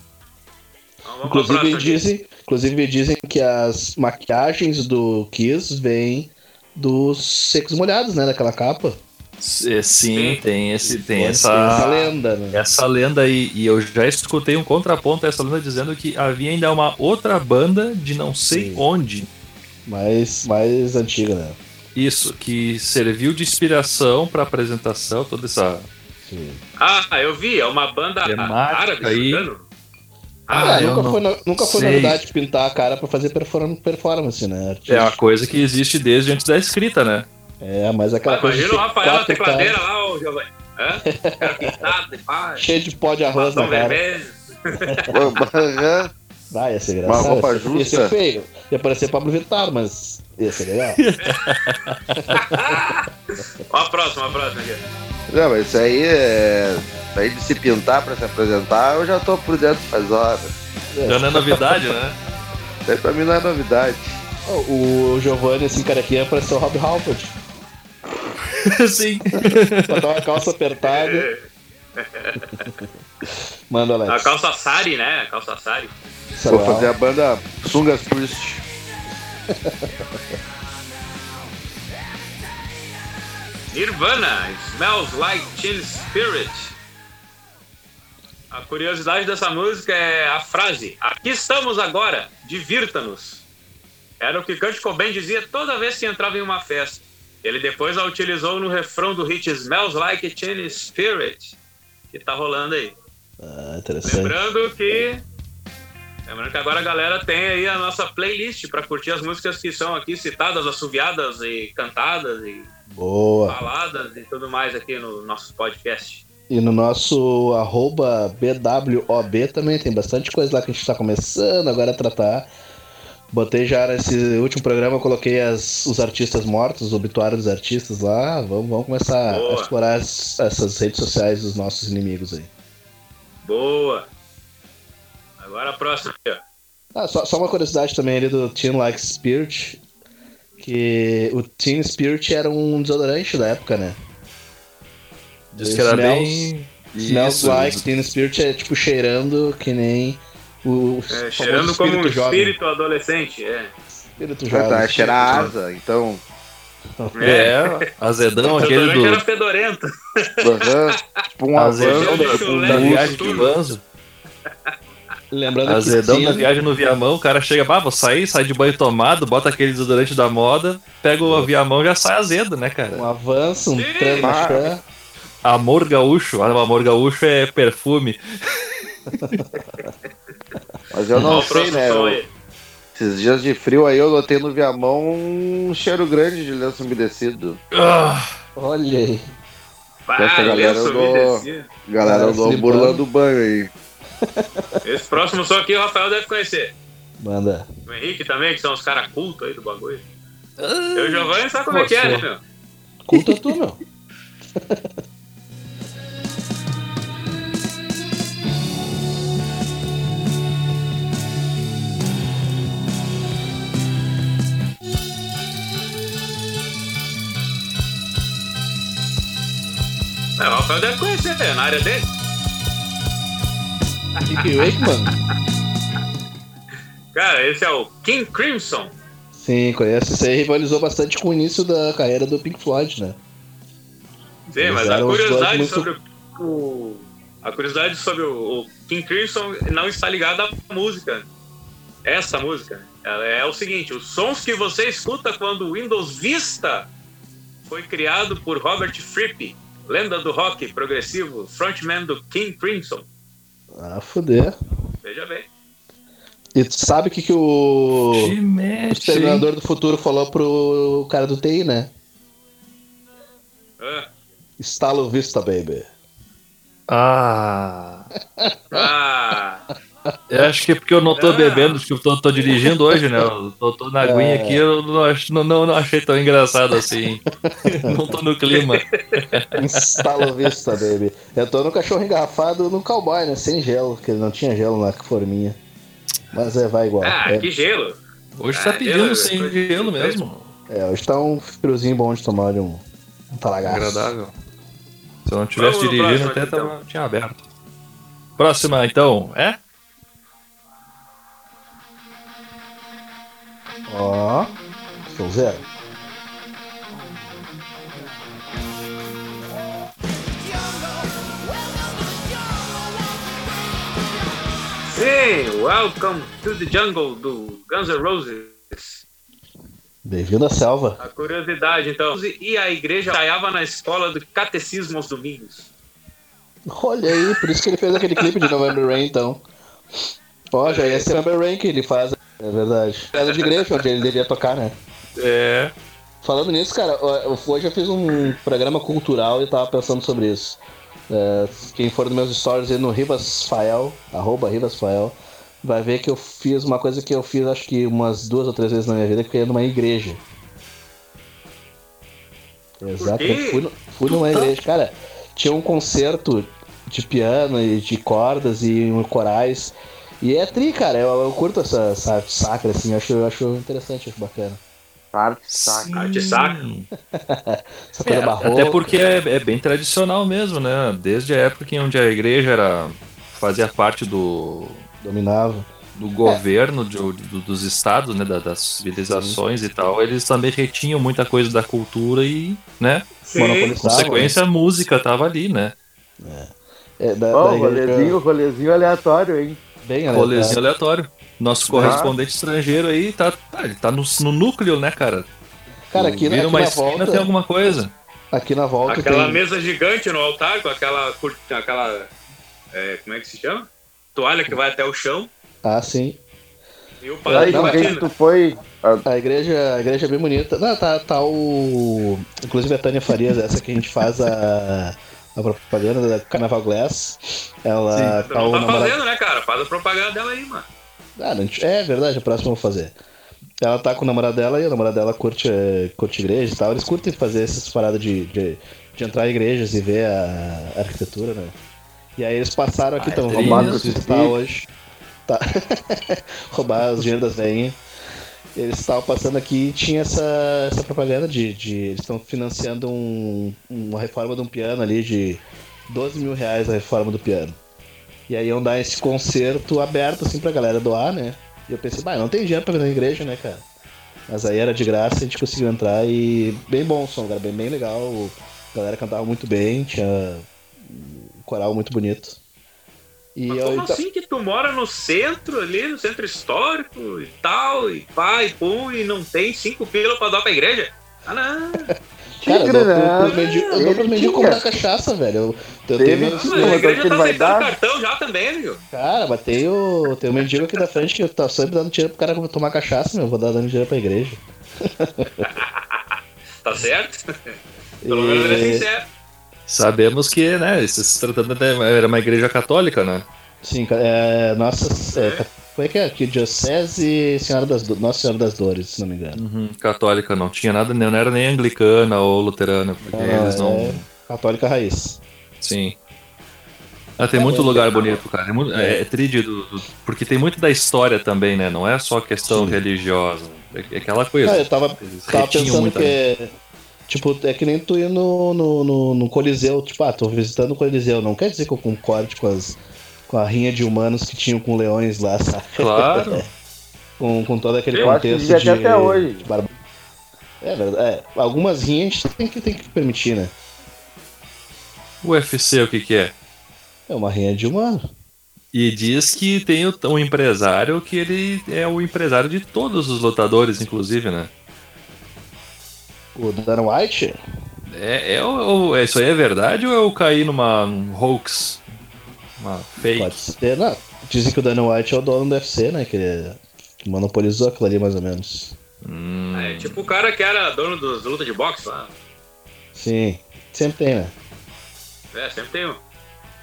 Então, Inclusive aqui. dizem, inclusive dizem que as maquiagens do Kiss vêm dos secos molhados, né? Daquela capa. S- Sim, tem, esse, tem Tem essa, essa lenda, né? essa lenda aí. E eu já escutei um contraponto a essa lenda dizendo que havia ainda uma outra banda de não sei Sim. onde. Mais, mais antiga, né? Isso, que serviu de inspiração para apresentação, toda essa. Sim. Ah, eu vi, é uma banda Temática árabe, aí. engano. Ah, Ah, eu nunca, foi, no- nunca foi novidade pintar a cara pra fazer perform- performance, né? É uma coisa que existe desde antes da escrita, né? É, mas aquela coisa. imagina o Rafael na quatro tecladeira caras lá, ô Giovanni. Hã? Cara pintado, Cheio de pó de arroz na cara. Vai, ia ser Uma engraçado. roupa ia, ser, ia justa. ser feio. Ia parecer Pablo Vittar, mas ia ser legal. Ó a próxima, a próxima aqui. Não, mas isso aí é. Aí de se pintar pra se apresentar, eu já tô por dentro faz horas. Já não é novidade, né? Isso aí pra mim não é novidade. O, Giovanni, assim, carequinha, parece o Rob Halford. Sim. Botar uma calça apertada. Manda, Alex. A calça sari, né? A calça sari. Vou Sarual. fazer a banda Sungas Priest. Nirvana, Smells Like Teen Spirit. A curiosidade dessa música é a frase: Aqui estamos agora, divirta-nos. Era o que Kurt Cobain dizia toda vez que entrava em uma festa. Ele depois a utilizou no refrão do hit Smells Like Teen Spirit, que tá rolando aí. Ah, interessante. Lembrando que. Lembrando que agora a galera tem aí a nossa playlist para curtir as músicas que são aqui citadas, assoviadas e cantadas e Boa. faladas e tudo mais aqui no nosso podcast. E no nosso arroba BWOB também tem bastante coisa lá que a gente tá começando agora a tratar. Botei já nesse último programa, coloquei as, os artistas mortos, o obituário dos artistas lá. Vamos, vamos começar Boa. a explorar as- essas redes sociais dos nossos inimigos aí. Boa! Agora a próxima aqui, ó. Ah, só, só uma curiosidade também ali do Teen Like Spirit, que o Teen Spirit era um desodorante da época, né? Diz que era Smells- bem. Smells Isso, like Teen Spirit é tipo cheirando que nem o É, cheirando como um espírito jovem. espírito adolescente, é. Espírito Já jovem. tá, cheirar asa, então. É, azedão O aquele do. era fedorento. aham, tipo um Azedão. Azedão da, viagem de tudo. Lembrando Azedão que da Teen, viagem no Viamão, o cara chega, bah, vou sair, sai de banho tomado, bota aquele desodorante da moda, pega o Viamão e já sai azedo, né, um cara? avanço, um Sim. transmachã. Amor gaúcho, ah, amor gaúcho é perfume. Mas eu não o sei, né? eu- esses dias de frio aí eu notei no Viamão um cheiro grande de lenço umedecido. Ah, Olha aí. Essa galera umedecido. Galera Cara, andou burlando o banho aí. Esse próximo som aqui o Rafael deve conhecer. Manda. O Henrique também, que são os caras cultos aí do bagulho. Eu e o Giovanni sabe como é que é, né, meu? Culta tu, meu. É, o Rafael deve conhecer, é na área dele. Dick Wakeman? Cara, esse é o King Crimson. Sim, conheço. Aí rivalizou bastante com o início da carreira do Pink Floyd, né? Sim, mas a curiosidade muito- sobre o, A curiosidade sobre o, o King Crimson não está ligada à música. Essa música. É o seguinte: os sons que você escuta quando o Windows Vista foi criado por Robert Fripp, lenda do rock progressivo, frontman do King Crimson. Ah, fuder. Veja bem. E tu sabe o que, que o, te o mete. Exterminador do Futuro falou pro cara do TI, né? Ah, Estalo vista, baby. Ah. ah, Eu acho que é porque eu não tô Ah. bebendo, acho que eu tô, tô dirigindo hoje, né? Eu tô, tô na aguinha É. aqui, eu não, acho- não, não, não achei tão engraçado assim. não tô no clima. Estalo vista, baby. Eu tô no cachorro engarrafado no cowboy, né? Sem gelo, porque não tinha gelo na forminha. Mas é, vai igual. ah, é, que gelo. Hoje tá Ah, pedindo eu- sem gelo eu- mesmo. é, hoje tá um friozinho bom de tomar de um, um talagaço. Agradável. Se eu não tivesse Vamos dirigindo, próximo até aqui, tava, tinha aberto. Próxima, então, é? Ó, show zero. Sim, Welcome to the Jungle do Guns N' Roses. Bem-vindo à selva. A curiosidade, então. E a igreja ensaiava na escola do catecismo aos domingos. Olha aí, por isso que ele fez aquele clipe de November Rain, então. Ó, já ia ser November Rain que ele faz. É verdade. Casa de igreja, onde ele devia tocar, né? É. Falando nisso, cara, hoje eu fiz um programa cultural e eu tava pensando sobre isso. É, quem for nos meus stories aí no Rivas Fael, arroba Rivas Fael, vai ver que eu fiz uma coisa que eu fiz acho que umas duas ou três vezes na minha vida, que é numa igreja. Quê? fui, no- fui numa igreja. Cara, tinha um concerto de piano e de cordas e um corais. E é tri, cara, eu, eu curto essa, essa arte sacra, assim, eu acho, eu acho interessante, acho bacana. Arte saca. Arte sacra. Essa coisa É, barroca. até porque é, é bem tradicional mesmo, né? Desde a época em onde a igreja era fazia parte do, Dominava. do governo de- do- dos estados, né? da- das civilizações e tal, eles também retinham muita coisa da cultura e, né? Consequência, a música tava ali, né? É, da, Ó, da rolezinho, rolezinho aleatório, hein? Bem Rolezinho aleatório. Nosso correspondente estrangeiro aí tá, tá, ele tá no, no núcleo, né, cara? Cara, aqui, Vira aqui uma na esquina volta. tem alguma coisa. Aqui na volta Aquela tem. mesa gigante no altar com aquela. aquela é, como é que se chama? Toalha que vai até o chão. Ah, sim. E o padre não, quem que tu foi? A igreja, a igreja é bem bonita. Não, tá, tá o. Inclusive a Tânia Farias, essa que a gente faz a, a propaganda da Carnaval Glass. Ela Tu tá tá namorado. fazendo, né, cara? Faz a propaganda dela aí, mano. Ah, é verdade, a próxima eu vou fazer. Ela tá com o namorado dela e o namorado dela curte, eh, curte igreja e tal. Eles curtem fazer essas paradas de, de, de entrar em igrejas e ver a, a arquitetura, né? E aí eles passaram aqui, Ah, estão é roubando triste. visitar hoje. Tá. Roubar os dinheiros das veinhas. Eles estavam passando aqui e tinha essa, essa propaganda de, de. Eles estão financiando um- uma reforma de um piano ali de 12 mil reais a reforma do piano. E aí iam dar esse concerto aberto assim pra galera doar, né? E eu pensei, bah, não tem dinheiro pra ver na igreja, né, cara? Mas aí era de graça, a gente conseguiu entrar e bem bom o som, cara, bem, bem legal. A galera cantava muito bem, tinha um coral muito bonito. E Mas eu, como então- assim que tu mora no centro ali, no centro histórico e tal, e pá, e pum, e não tem cinco pila pra dar pra igreja? Ah, não. Cara, eu dou pro- Grana. pros mendigos eu dou pros mendigos comprar cachaça, velho. Eu, eu Teve tenho mas a igreja tá vai dar? cartão já também, amigo. Cara, mas tem o, tem o mendigo aqui da frente que tá sempre dando dinheiro pro cara tomar cachaça, meu. Eu vou dar dando dinheiro pra igreja. Tá certo? Pelo menos ele é sincero. Sabemos que, né, isso se tratando de, era uma igreja católica, né? Sim, é, nossa. É, como é que é? Aqui, Diocese Senhora das Do- Nossa Senhora das Dores, se não me engano. Uhum, católica não tinha nada, não era nem anglicana ou luterana, porque Ah, eles não. é católica raiz. Sim. Ah, tem muito lugar bonito, cara. É, muito, é, é tríade do, do- porque tem muito da história também, né? Não é só questão Sim. religiosa. É, é aquela coisa. Ah, eu tava, tava pensando que. Tipo, é que nem tu ir no, no, no, no Coliseu. Tipo, ah, tô visitando o Coliseu. Não quer dizer que eu concorde com as. Com a rinha de humanos que tinham com leões lá, sabe? Claro. com, com todo aquele Eu acho que contexto de, até hoje. de barba- É verdade. É, algumas rinhas a gente tem que, tem que permitir, né? O UFC, o que que é? É uma rinha de humano. E diz que tem o- um empresário que ele é o empresário de todos os lutadores, inclusive, né? O Dana White, É, é, o- isso aí é verdade ou eu caí numa um hoax? Uma fake? pode ser. Não, dizem que o Dana White é o dono do UFC, né? Que ele monopolizou aquilo ali mais ou menos. Hum, É, tipo o cara que era dono dos lutas de boxe lá. Sim, sempre tem, né? É, sempre tem um.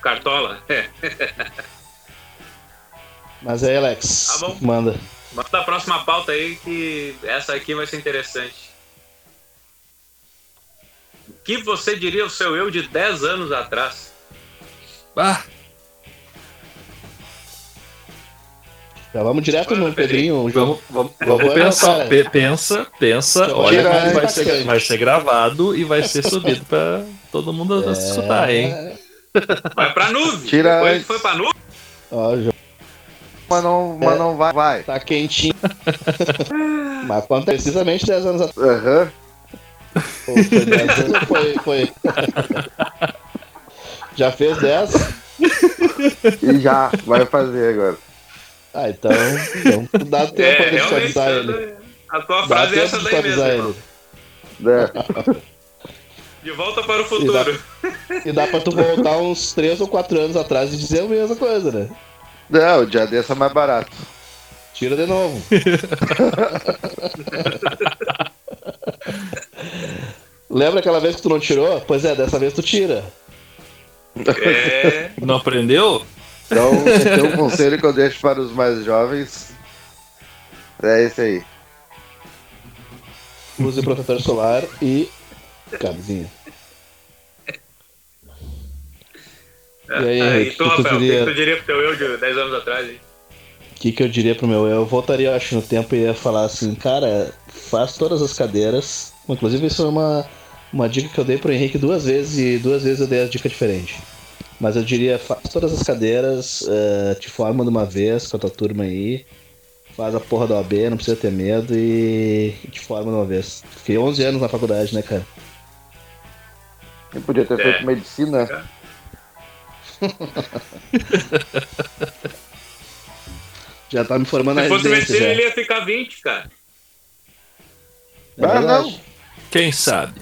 Cartola. É. Mas aí, Alex, Tá bom. manda. Manda a próxima pauta aí que essa aqui vai ser interessante. O que você diria ao seu eu de 10 anos atrás? Ah, Já vamos direto no Manda, Pedrinho. vamos, vamos, Vamos vamos lá, pensar. pensa, pensa. Olha, essa vai ser, vai ser gravado e vai ser subido pra todo mundo escutar, hein? É, Vai pra nuvem. Tira Depois foi pra nuvem. Ó, já Mas não, mas não vai. vai. tá quentinho. Mas quanto precisamente 10 anos atrás. Aham. Pô, Foi 10 anos ou foi, foi. Já fez 10? E já, vai fazer agora. Ah, então, então dá tempo É, pra gente realmente. avisar ele. A tua Dá frase é tempo essa de daí mesmo. ele. Né? De volta para o futuro. E dá pra tu voltar uns 3 ou 4 anos atrás e dizer a mesma coisa, né? Não, o dia desse é mais barato. Tira de novo. Lembra aquela vez que tu não tirou? Pois é, dessa vez tu tira. É. Não aprendeu? Então, tem um conselho que eu deixo para os mais jovens, é esse aí. Use protetor solar e camisinha. E aí, Ah, Henrique, e tu, o que tu Rafael, o que diria? tu diria pro teu eu de 10 anos atrás? hein? O que, que eu diria pro meu eu? Eu voltaria, acho, no tempo e ia falar assim, cara, faz todas as cadeiras. Inclusive, isso é uma, uma dica que eu dei pro Henrique duas vezes e duas vezes eu dei a dica diferente. Mas eu diria, faz todas as cadeiras, eh, te forma de uma vez com a tua turma aí, faz a porra da OAB, não precisa ter medo e, e te forma de uma vez. Fiquei 11 anos na faculdade, né, cara? Eu podia ter É. feito medicina. Já tá me formando Se fosse medicina, já. ele ia ficar 20, cara. É Ah, não. Quem sabe?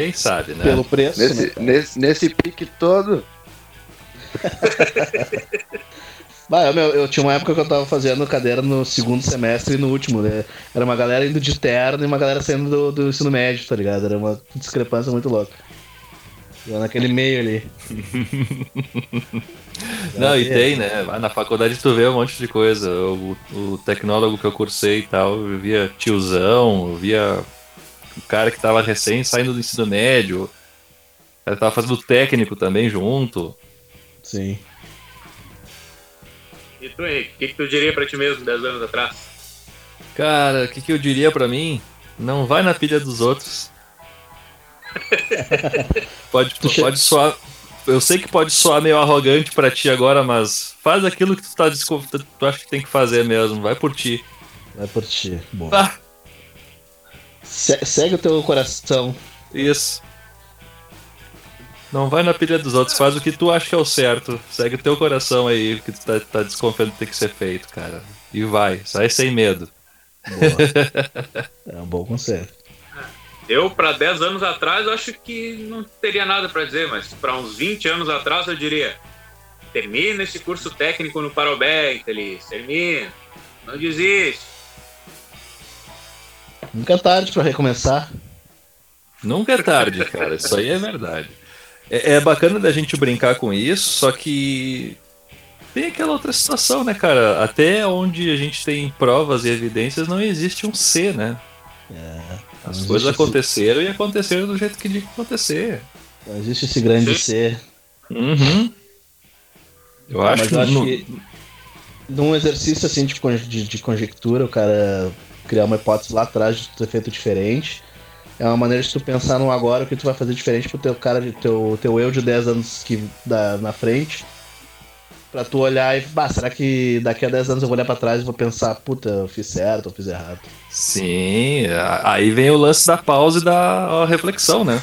Quem sabe, né? Pelo preço, né? Nesse, nesse, nesse pique todo. Bah, eu, meu, eu tinha uma época que eu tava fazendo cadeira no segundo semestre e no último, né? Era uma galera indo de terno e uma galera saindo do, do ensino médio, tá ligado? Era uma discrepância muito louca. Eu naquele meio ali. Não, e tem, né? Na faculdade tu vê um monte de coisa. O, o tecnólogo que eu cursei e tal, eu via tiozão, eu via o cara que tava recém saindo do ensino médio. O cara tava fazendo técnico também junto. Sim. E tu, Henrique, o que, que tu diria pra ti mesmo 10 anos atrás? Cara, o que, que eu diria pra mim? Não vai na pilha dos outros. pode, pode soar. Eu sei que pode soar meio arrogante pra ti agora, mas faz aquilo que tu, tá, tu acha que tem que fazer mesmo. Vai por ti. Vai por ti. Bom. Ah, Se- segue o teu coração. isso. Não vai na pilha dos outros, faz o que tu acha que é o certo. Segue o teu coração aí, o que tu tá, tá desconfiando que tem que ser feito, cara. E vai, sai sem medo. Boa. é um bom conselho. Eu, pra 10 anos atrás, eu acho que não teria nada pra dizer, mas pra uns 20 anos atrás, eu diria: termina esse curso técnico no Parobé, Infeliz. Termina. Não desiste. Nunca é tarde pra recomeçar. Nunca é tarde, cara. Isso aí é verdade. É, é bacana da gente brincar com isso, só que tem aquela outra situação, né, cara? Até onde a gente tem provas e evidências, não existe um C, né? As não coisas existe esse- aconteceram e aconteceram do jeito que tinha que acontecer. Não existe esse grande ser. Uhum. Eu Ah, acho que, eu acho no- que num exercício assim de, de, de conjectura, o cara criar uma hipótese lá atrás de ter feito diferente, é uma maneira de tu pensar no agora o que tu vai fazer diferente pro teu cara, de- teu, teu eu de 10 anos que, da, na frente. Pra tu olhar e, bah, será que daqui a 10 anos eu vou olhar pra trás e vou pensar, puta, eu fiz certo, eu fiz errado. Sim, aí vem o lance da pausa e da reflexão, né?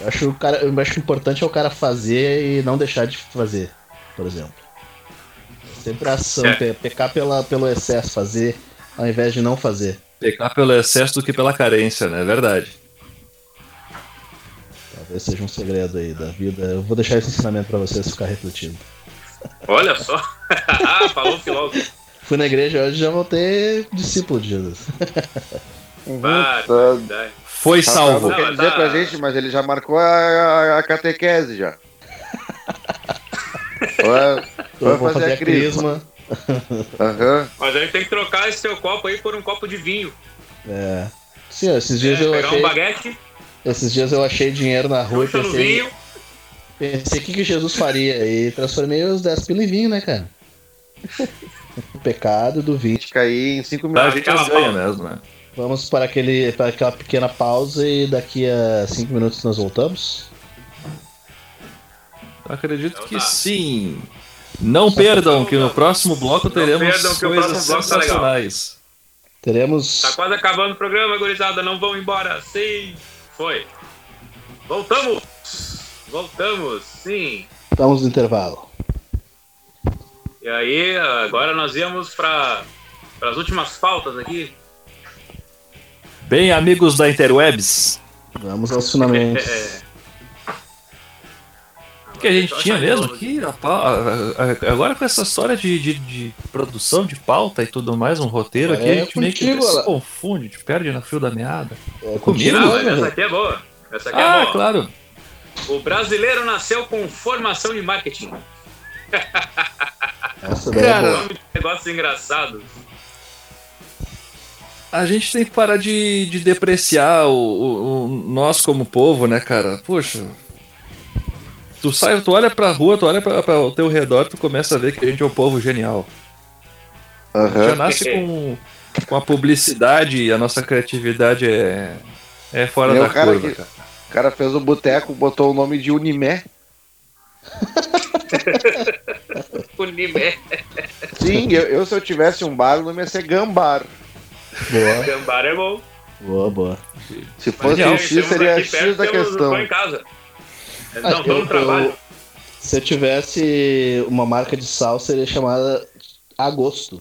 Eu acho, o cara, eu acho importante é o cara fazer e não deixar de fazer, por exemplo. Sempre a ação, É. pe- pecar pela, pelo excesso, fazer ao invés de não fazer. Pecar pelo excesso do que pela carência, né? É verdade. Talvez seja um segredo aí da vida. Eu vou deixar esse ensinamento pra vocês ficar refletindo. Olha só. ah, falou o filósofo. Fui na igreja hoje e já vou ter discípulo de Jesus. Tá- verdade. Foi Rafael salvo. não quer dizer tá. pra gente, mas ele já marcou a, a- a catequese já. Vai, Eu vai vou fazer, fazer a a crisma. crisma. Aham. Mas a gente tem que trocar esse teu copo aí por um copo de vinho. É. Sim, esses dias É, eu pegar um achei. baguete, Esses dias eu achei dinheiro na rua e pensei. vinho. Pensei o que, que Jesus faria. E transformei os 10 pila em vinho, né, cara? o pecado do A vinho. gente cair em 5 Tá, a minutos. gente Aquela ganha mesmo, né? Vamos para, aquele, para aquela pequena pausa e daqui a 5 minutos nós voltamos. Acredito Então que tá. sim. Não perdam que no próximo bloco teremos perdam que o coisas próximo bloco tá legal. sensacionais. Teremos. Tá quase acabando o programa, gurizada. Não vão embora. Sim. Foi. Voltamos. Voltamos, sim. Estamos no intervalo. E aí, agora nós íamos para as últimas pautas aqui. Bem, amigos da Interwebs, Vamos aos finalmente. É. que a gente tinha mesmo aqui, agora com essa história de, de- de produção de pauta e tudo mais, um roteiro aqui, É a gente meio que contigo, se confunde, a gente perde no fio da meada. É comigo? Não, essa aqui é boa. Essa aqui é Ah, boa. claro. O brasileiro nasceu com formação de marketing. Essa daí é Cara, boa. Nome de negócios engraçados. A gente tem que parar de, de depreciar o, o- o nós como povo, né, cara? Poxa. Tu sai, tu olha pra rua, tu olha pra, pra o teu redor, tu começa a ver que a gente é um povo genial. Já Aham. nasce com, com a publicidade e a nossa criatividade é, é fora Meu da cara curva, que- cara. O cara fez o boteco, botou o nome de Unimé. Unimé. Sim, eu, eu, se eu tivesse um bar, o nome ia ser Gambar. Boa, Gambar é bom. boa, boa. Se fosse o X, seria perto, X da questão. em casa. Ah, não eu- trabalho. eu- Se eu tivesse uma marca de sal, seria chamada Agosto.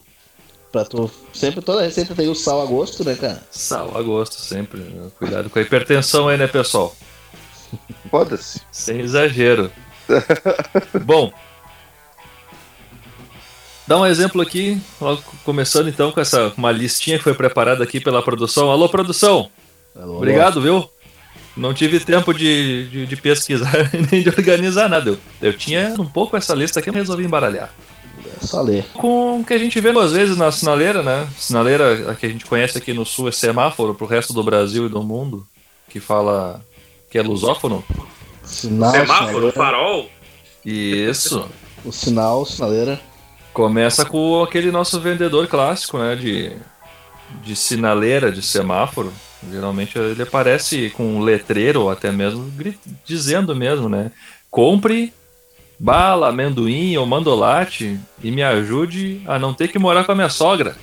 Pra tu. Sempre toda receita tem o sal a gosto, né, cara? Sal a gosto sempre. né? Cuidado com a hipertensão aí, né, pessoal? Foda-se. Sem exagero. Bom. Dá um exemplo aqui, logo começando então com essa uma listinha que foi preparada aqui pela produção. Alô, produção! Alô, Obrigado, viu? Não tive tempo de, de, de pesquisar nem de organizar nada. Eu, eu tinha um pouco essa lista aqui, mas resolvi embaralhar. Só ler. Com o que a gente vê às vezes na sinaleira, né? Sinaleira a que a gente conhece aqui no sul é semáforo pro resto do Brasil e do mundo, que fala que é lusófono. Sinal, Semáforo, sinaleira. farol. Isso. O sinal, sinaleira. Começa com aquele nosso vendedor clássico, né? De, de sinaleira, de semáforo. Geralmente ele aparece com um letreiro ou até mesmo dizendo mesmo, né? Compre bala, amendoim ou mandolate e me ajude a não ter que morar com a minha sogra.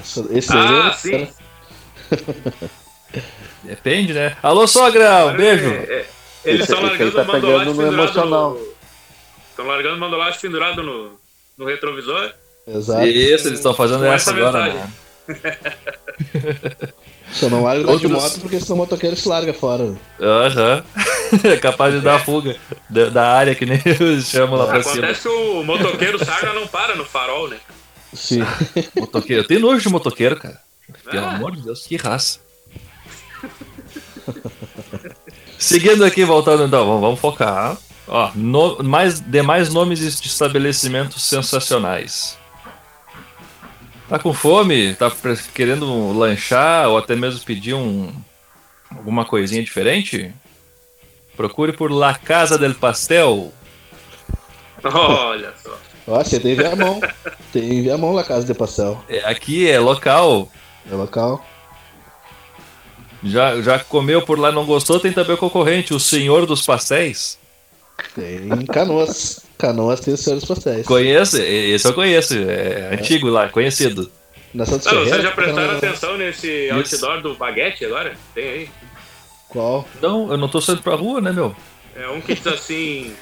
Essa- Esse Ah, aí, sim. Depende, né? Alô, sogra! Um beijo! É, é, Eles estão largando tá o mandolate pegando no pendurado emocional. no... Estão largando o mandolate pendurado no, no retrovisor. Exato. Isso, eles estão fazendo Com essa essa agora, mensagem. né? Só não larga de Outros- moto porque senão o motoqueiro se larga fora. Aham. É capaz de dar fuga da, da área que nem eles chamam lá pra cima. Acontece que o motoqueiro sarna não para no farol, né? Sim. Motoqueiro. Eu tenho nojo de motoqueiro, cara. Pelo Ah. amor de Deus, que raça. Seguindo aqui, voltando então, vamos, vamos focar. Ó, no- mais, demais nomes de estabelecimentos sensacionais. Tá com fome? Tá querendo lanchar ou até mesmo pedir um, alguma coisinha diferente? Procure por La Casa del Pastel. Olha só. Ó, você tem Viamão. tem Viamão na casa de pastel. É, aqui é local. É local. Já, já comeu por lá e não gostou? Tem também o concorrente, o Senhor dos Pastéis. Tem Canoas. Canoas tem os senhores pastéis. Conheço, esse eu conheço, é antigo lá, conhecido. Na Santos Ah, vocês Ferreira, já prestaram Canoas. atenção nesse outdoor do baguete agora? Tem aí. Qual? Não, eu não tô saindo pra rua, né, meu? É um que diz assim.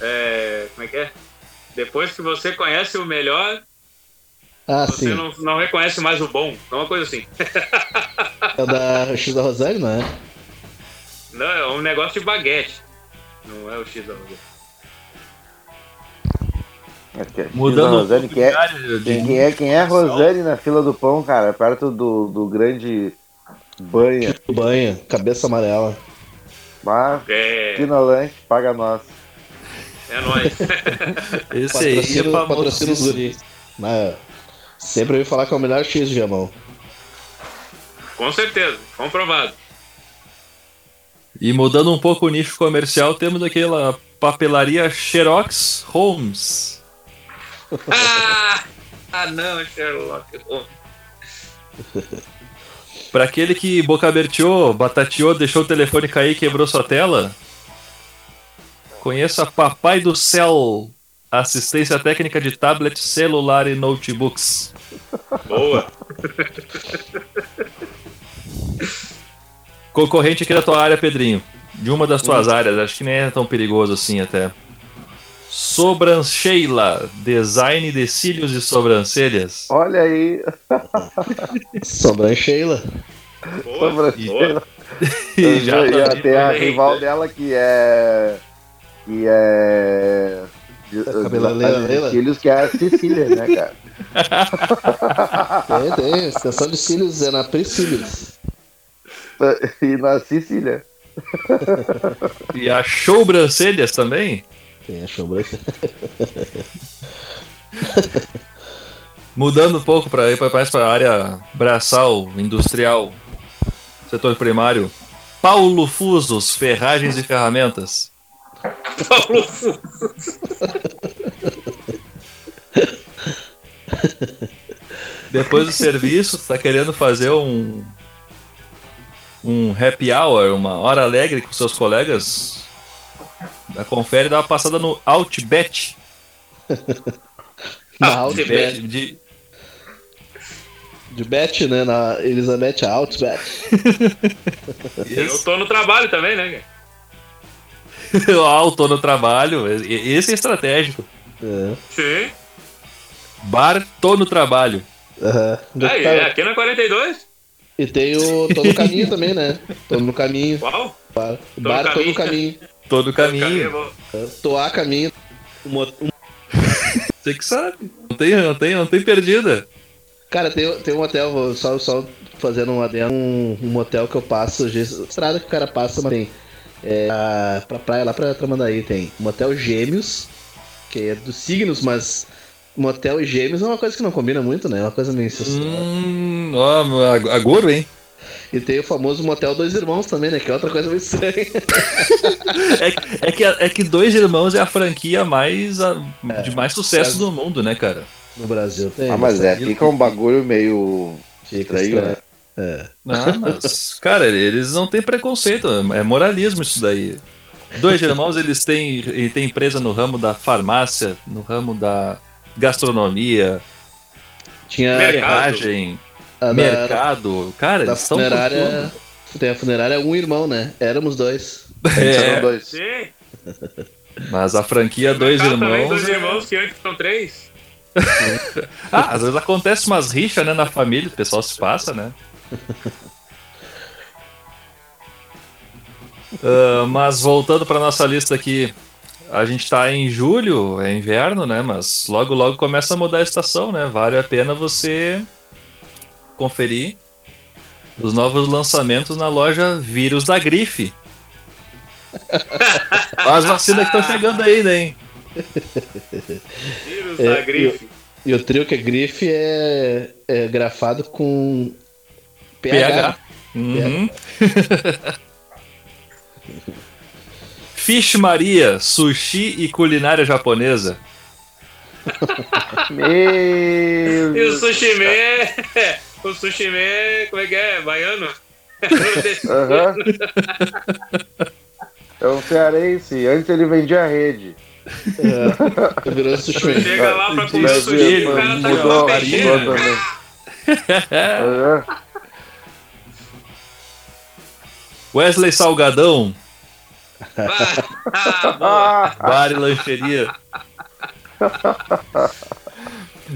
é, como é que é? Depois que você conhece o melhor, Ah, você sim. não, não reconhece mais o bom. É uma coisa assim. É o da X da Rosane, não é? Não, é um negócio de baguete. Não é o X da Rosane. É Mudando Rosane, quem é, de- quem, é, quem é Rosane na fila do pão, cara? Perto do, do grande banha. Banha, cabeça amarela. Mas, É, paga nós. é nóis. Esse aí é os famosíssimo. guri. Mas, sempre ouvi falar que é o melhor X de Viamão. Com certeza, comprovado. E mudando um pouco o nicho comercial, temos aquela papelaria Xerox Holmes. Ah, ah não, Sherlock Holmes. Pra aquele que bocaberteou, batateou, deixou o telefone cair e quebrou sua tela, conheça Papai do Céu, assistência técnica de tablet, celular e notebooks. Boa. Concorrente aqui da tua área, Pedrinho. De uma das tuas áreas, acho que nem é tão perigoso assim até. Sobrancheila, design de cílios e sobrancelhas. Olha aí, Sobrancheila. Boa. sobrancelha. E já e tá- a- tem a Bem, rival né? dela que é. Que é. De, cabeleleira filhos que é a Cecília, né, cara? Tem, tem. Extensão de cílios é na Priscílios. E na Cecília. E a sobrancelhas também? Tem a sobrancelha. Mudando um pouco para ir mais para a área braçal, industrial, setor primário. Paulo Fusos, ferragens e ferramentas. Paulo Fu- Depois do serviço, tá querendo fazer um um happy hour, uma hora alegre com seus colegas? Confere e dá uma passada no Outbet. Na Ah, Outbet. Bet de, De Bet, né? Na Elizabeth Outbet. Eu tô no trabalho também, né? cara? Alto no trabalho, esse é estratégico. É. Sim. Bar, tô no trabalho. Que Aí, tá? é aqui na 42? E tem o Tô no Caminho também, né? Tô no Caminho. Qual? Bar, no bar Tô no Caminho. Tô no caminho. Tô a caminho. Você que sabe. Não tem, não tem, não tem perdida. Cara, tem, tem um hotel, só, só fazendo um adendo, um, um motel que eu passo, estrada que o cara passa, mas tem. É, a- pra praia lá pra Tramandaí tem motel Gêmeos, que é dos signos, mas motel e gêmeos é uma coisa que não combina muito, né? É uma coisa meio. Hum, ó, ag- agouro, hein? E tem o famoso Motel Dois Irmãos também, né? Que é outra coisa muito estranha. É, que- é, que, é que Dois Irmãos é a franquia mais a- de mais sucesso do mundo, né, cara? No Brasil tem. Ah, mas é, fica um bagulho meio Fica estranho, né? estranho. É. Não, mas, cara, eles não têm preconceito, é moralismo isso daí. Dois irmãos, eles têm, ele tem empresa no ramo da farmácia, no ramo da gastronomia, Tinha Mercado. A da, mercado. Cara, da eles estão por funerária. Tem a funerária um irmão, né? Éramos dois. tudo. São É, dois. Sim. mas a franquia Dois também, Irmãos. dois irmãos que antes são três. Ah, às vezes acontece umas rixas, né, na família, o pessoal se passa, né? Ah, mas voltando para nossa lista aqui, a gente tá em julho, é inverno, né? Mas logo logo começa a mudar a estação, né? Vale a pena você conferir os novos lançamentos na loja Vírus da Grife. As vacinas que estão chegando ainda, hein? Vírus É, da grife. E o trio que é grife é, é grafado com PH. PH. Uhum. Fish Maria, sushi e culinária japonesa. Meu E o sushi man, o sushi man, como é que é? Baiano? Aham. É um cearense. Antes ele vendia rede. É, virou sushi. Chega lá pra comer Mas, sushi, o cara tá com mudou, uma também. Aham. Wesley Salgadão, Ah. Ah, bar e lancheria.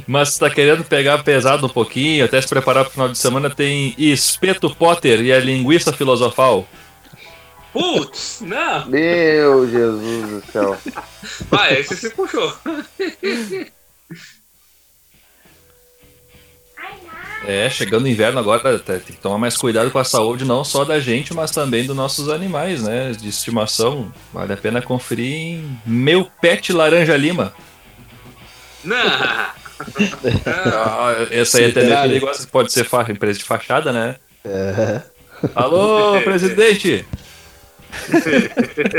Mas se tá querendo pegar pesado um pouquinho, até se preparar pro final de semana, tem Espeto Potter e a linguiça filosofal. Putz, não. meu Jesus do céu. Vai, esse se puxou. É, chegando o inverno agora, tá- tem que tomar mais cuidado com a saúde, não só da gente, mas também dos nossos animais, né? De estimação. Vale a pena conferir em Meu Pet Laranja Lima. Não. Ah, essa aí é até perigosa, pode ser fa- empresa de fachada, né? É. Alô, presidente!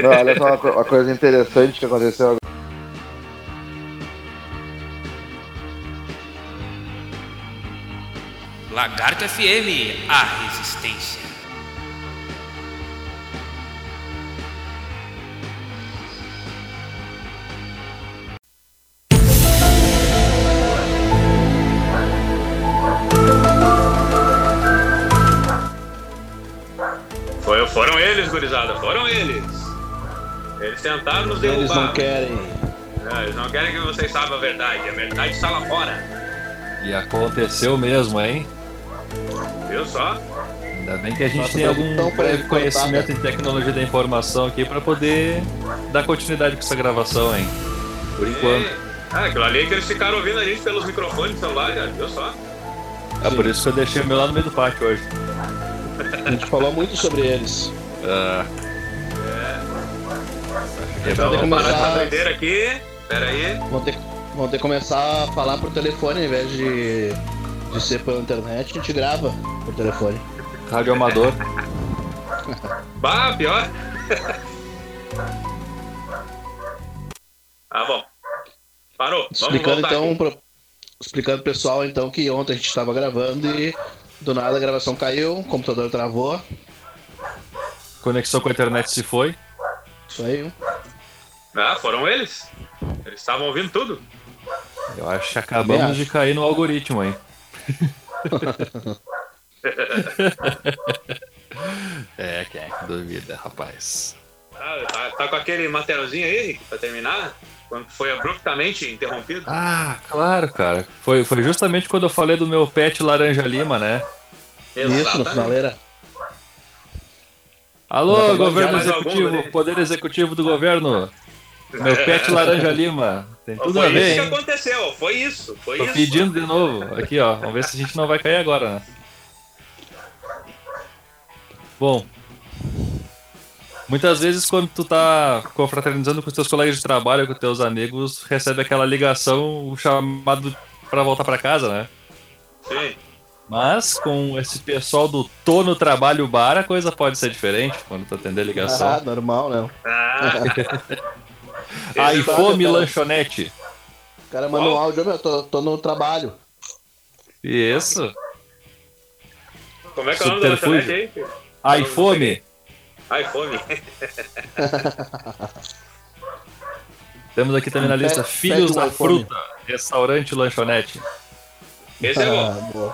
Não, olha só uma, uma coisa interessante que aconteceu agora. Lagarto FM, a resistência. Foi, foram eles, gurizada, foram eles. Eles tentaram nos derrubar. Eles não querem. Não, eles não querem que vocês saibam a verdade. A verdade está lá fora. E aconteceu mesmo, hein? Viu só? Ainda bem que a gente Nossa, tem algum tão breve conhecimento em tecnologia da informação aqui pra poder dar continuidade com essa gravação, hein? Por enquanto. E- Ah, aquilo ali é que eles ficaram ouvindo a gente pelos microfones do celular. Viu só? É por isso que eu deixei o meu lá no meio do pátio hoje. A gente falou muito sobre eles. Ah. É. Então, ter que vamos parar começar- essa doideira aqui. Pera aí. Vão ter, vão ter que começar a falar por telefone ao invés de, de ser pela internet. A gente grava por telefone. Rádio Amador. Bah, pior. ah, bom. Parou. Explicando então, aqui. pro, explicando pro pessoal então que ontem a gente estava gravando e do nada a gravação caiu, o computador travou. Conexão com a internet se foi. Isso aí. Ah, foram eles. Eles estavam ouvindo tudo. Eu acho que acabamos acho. de cair no algoritmo, hein? é, quem é que duvida, rapaz? Ah, tá, tá com aquele materialzinho aí, Rick, pra terminar? Quando foi abruptamente interrompido? Ah, claro, cara. Foi, foi justamente quando eu falei do meu pet Laranja Lima, né? Isso, no Exatamente. finaleira. Alô, governo executivo, poder executivo do governo. Meu pet Laranja Lima. Tem tudo a Foi ver, isso que hein? aconteceu, foi isso, foi Tô isso. pedindo de novo. Aqui, ó. Vamos ver se a gente não vai cair agora, né? Bom. Muitas vezes quando tu tá confraternizando com os teus colegas de trabalho, com os teus amigos, recebe aquela ligação, o chamado pra voltar pra casa, né? Sim. Mas com esse pessoal do Tô no Trabalho Bar, a coisa pode ser diferente quando tu atender a Ah, ligação. normal, né? Ah, Aí, fome cara. lanchonete. O cara manda um áudio, meu, tô, tô no trabalho. Isso. como é que é o nome da lanchonete aí? Aí, fome. iPhone. Temos aqui também na lista Pede- Filhos da iPhone. Fruta, restaurante lanchonete. Esse é bom.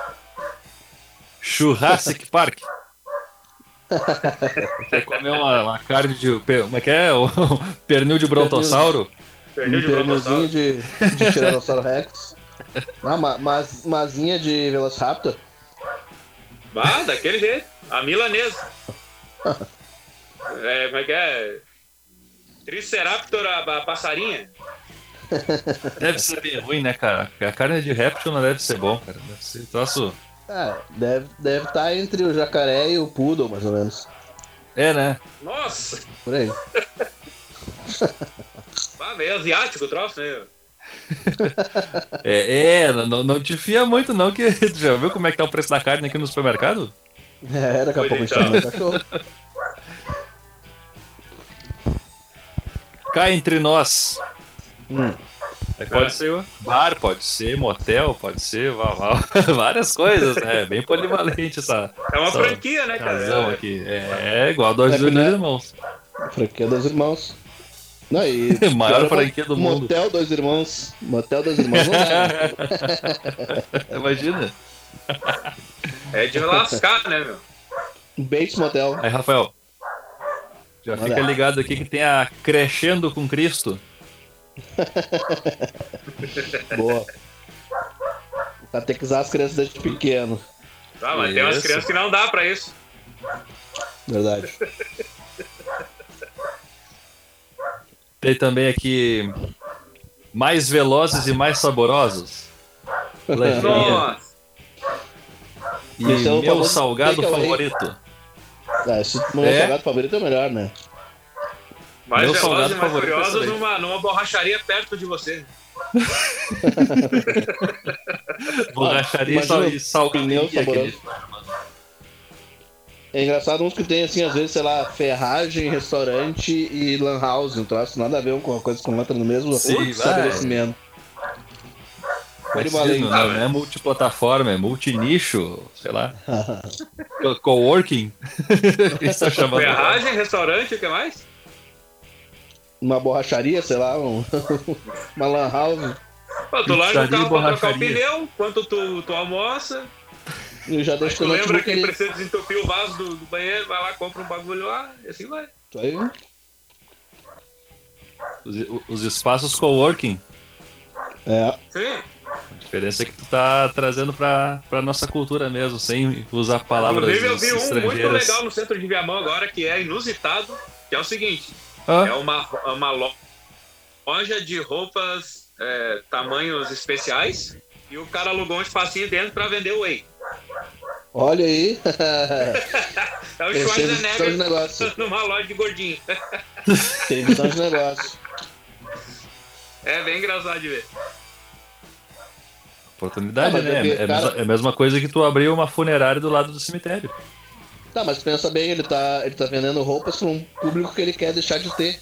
Ah, Park. Quer comer uma, uma carne de. Como é que é? O pernil de brontossauro? Pernil de brontossauro. de, de Tiranossauro Rex. Ah, ma, mas, masinha de Velociraptor. Ah, daquele jeito. A milanesa. É, como é que é? Triceraptor, a, a passarinha. Deve ser bem ruim, né, cara? A carne de réptil não deve ser bom, cara. Deve ser troço. É, deve estar deve tá entre o jacaré e o poodle, mais ou menos. É, né? Nossa! Por aí. Ah, meio asiático o troço, né? É, é não, não te fia muito, não, que tu já viu como é que tá o preço da carne aqui no supermercado? É, daqui a Pois pouco a gente então. tá no cachorro. Cá entre nós. Hum. É, Pode ser bar, pode ser motel, pode ser vá- vá- várias coisas, né? É bem polivalente essa É uma essa franquia, né, cara? aqui. É, é igual a dois É dos né? irmãos. Franquia dos irmãos. Não, e Maior pior é franquia do mundo. Motel dois irmãos. Motel dois irmãos não dá. Imagina. É de lascar, né, meu? Bates Motel. Aí, Rafael. Já Olha. fica ligado aqui que tem a Crescendo com Cristo. Boa. Catequizar as crianças desde pequeno. Ah, mas tem umas Isso. crianças que não dá pra isso. Verdade. Tem também aqui mais velozes e mais saborosos. Lancheirinha. Nossa! E Esse é o meu salgado favorito. Ah, se meu É? salgado favorito é melhor, né? Mais Meu velozes salgado e mais favorito é esse furiosos daí. numa, numa borracharia perto de você. Borracharia e sal- Imagina e salgadinho. pneu aquele- É engraçado uns que tem, assim, às vezes, sei lá, ferragem, restaurante e lan house. Um troço nada a ver com uma coisa com outra no mesmo Sim, estabelecimento. Não, não é multiplataforma, é multinicho, sei lá. Co- Coworking. O que você tá chamando? Ferragem, restaurante, o que mais? Uma borracharia, sei lá, um- uma lan house. Pô, tu larga o carro pra trocar o pneu, enquanto tu, tu almoça. E já Aí deixa tu lembra que ali. precisa desentupir o vaso do, do banheiro, vai lá, compra um bagulho lá, e assim vai. Isso aí. Os, os espaços coworking. É. Sim. A diferença é que tu tá trazendo pra, pra nossa cultura mesmo, sem usar palavras Inclusive eu vi um muito legal no centro de Viamão agora, que é inusitado, que é o seguinte. Ah, É uma, uma lo- loja de roupas é, tamanhos especiais e o cara alugou um espacinho dentro pra vender whey. Olha aí. É o Schwarzenegger negócio. numa loja de gordinho. Tem visão de negócio. É bem engraçado de ver. Oportunidade, Ah, né? é É, a cara- mesma, é a mesma coisa que tu abrir uma funerária do lado do cemitério. Tá, mas pensa bem, ele tá, ele tá vendendo roupas pra um público que ele quer deixar de ter.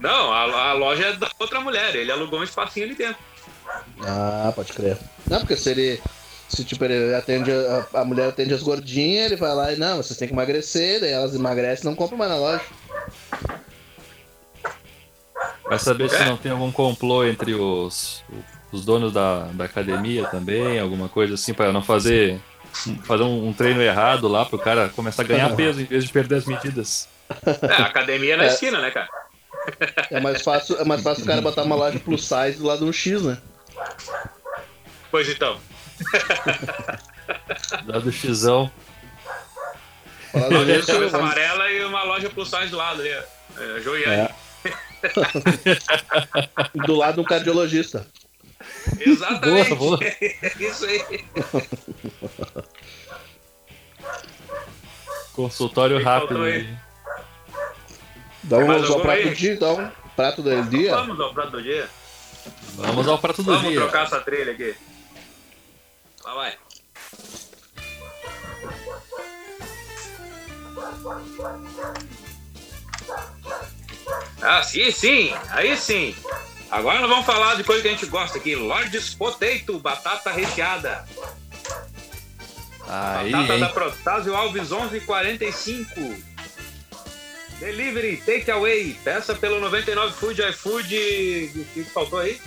Não, a, a loja é da outra mulher, ele alugou um espacinho ali dentro. Ah, pode crer. Não, porque se ele. Se tipo, ele atende. A, a mulher atende as gordinhas, ele vai lá e não, vocês têm que emagrecer, daí elas emagrecem e não compram mais na loja. Vai saber se É. não tem algum complô entre os, os donos da, da academia também, alguma coisa assim, pra não fazer, fazer um, um treino errado lá pro cara começar a ganhar peso em vez de perder as medidas. É, a academia é na É. esquina, né, cara? É mais fácil, é mais fácil o cara botar uma loja plus size do lado de um X, né? Pois então. Lá do Xão. Falar Loja de cabeça amarela e uma loja plus size do lado ali. ó. É, Joiane. É. do lado um cardiologista. Exatamente. Boa, boa. Isso aí. Consultório rápido. aí? Dá um, algum prato aí? do dia, dá um prato do dia. Vamos ao prato do dia. Vamos ao prato do Vamos dia. trocar essa trilha aqui. Lá vai. Ah, sim, sim. Aí sim. Agora nós vamos falar de coisa que a gente gosta aqui. Lords Potato, batata recheada. Aí, batata hein? da Protásio Alves 1145. Delivery, take away. Peça pelo 99 Food, iFood. O que faltou aí?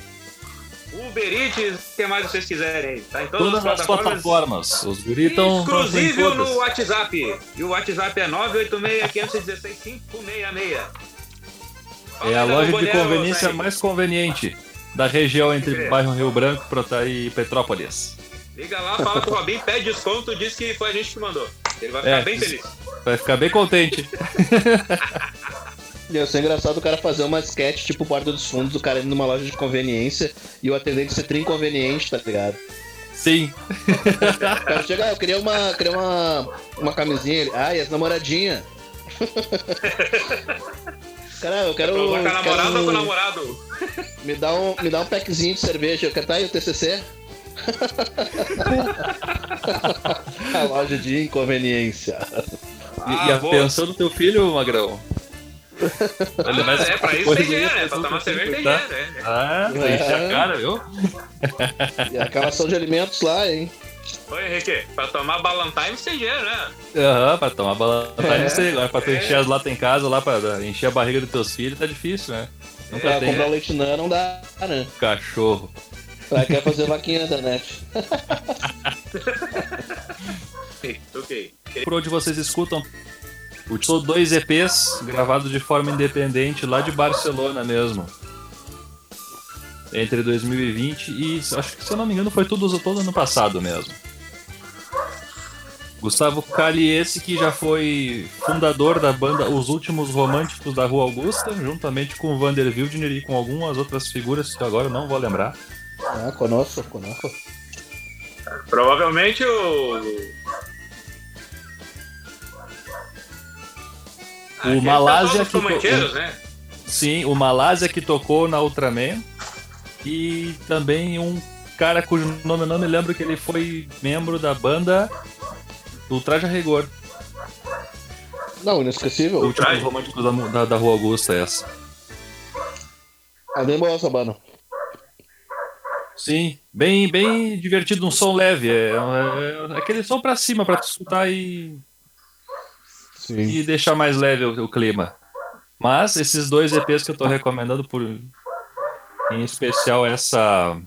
Uber Eats, o que mais vocês quiserem aí. Tá em todas, Todas as plataformas. Os guris estão Exclusivo no WhatsApp. E o WhatsApp é 986-516-566. É a loja de conveniência mais conveniente da região entre crer. bairro Rio Branco e Petrópolis. Liga lá, fala com o Robin, pede desconto, diz que foi a gente que mandou. Ele vai ficar É, bem feliz. Vai ficar bem contente. Ia ser engraçado o cara fazer uma sketch tipo Porta dos Fundos, o cara indo numa loja de conveniência e o atendente ser inconveniente, tá ligado? Sim. O cara chega, ah, eu queria uma, queria uma, uma camisinha. Ele, ah, e as namoradinhas? cara, eu quero. Usar com a namorada quero ou com o namorado? me, dá um, me dá um packzinho de cerveja. Eu quero tá aí o TCC? a loja de inconveniência. E, Ah, e a boa. pensão do teu filho, Magrão? Ele vai- é, pra isso tem dinheiro, né? Pra tomar cerveja tem tá? dinheiro, né? Ah, pra encher a cara, viu? E a calação de alimentos lá, hein? Oi, Henrique, pra tomar Ballantines tem dinheiro, né? Aham, pra tomar bala. Tá É. agora pra tu É. encher as latas em casa, lá pra encher a barriga dos teus filhos, tá difícil, né? Nunca Pra tem comprar um leite não, não dá, né? cachorro. Pra quer fazer vaquinha na internet. ok. Por onde vocês escutam, são dois EPs gravados de forma independente lá de Barcelona mesmo. Entre 2020 e acho que se eu não me engano foi tudo todo ano passado mesmo. Gustavo Cali, esse que já foi fundador da banda Os Últimos Românticos da Rua Augusta, juntamente com o Vander Wildner e com algumas outras figuras que agora eu não vou lembrar. Ah, conosco, conosco. Provavelmente o. O aquele Malásia que né? Sim, o Malásia que tocou na Ultraman. E também um cara cujo nome eu não me lembro que ele foi membro da banda Ultraja Rigor. Não, O inesquecível. último Ultraje? romântico da, da, da Rua Augusta, essa. É bem boa essa banda. Sim, bem, bem divertido, um som leve. É, é- é aquele som pra cima pra tu escutar e, Sim. e deixar mais leve o, o clima. Mas esses dois EPs que eu tô recomendando por em especial essa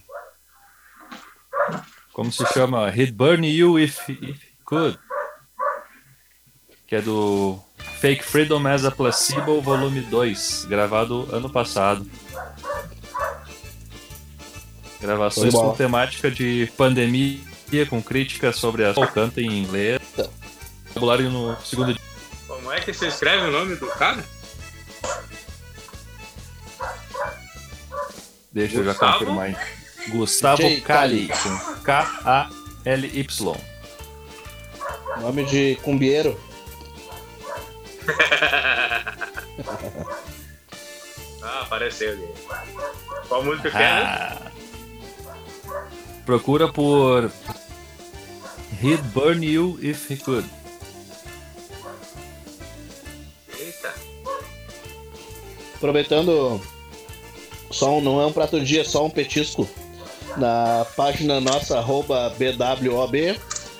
como se chama? He'd Burn You If, if He Could que é do Fake Freedom as a Placebo volume 2 gravado ano passado. Gravações com temática de pandemia com críticas sobre a canta em inglês. Vocabulário no segundo dia Como é que você escreve o nome do cara? Deixa eu já Gustavo? confirmar. hein? Gustavo com K-A-L-Y. Nome de cumbieiro. Ah, apareceu ali. Qual música que é? né? Ah. Procura por He'd Burn You If He Could. Eita. Aproveitando, só um, não é um prato do dia, é só um petisco. Na página nossa, arroba BWOB,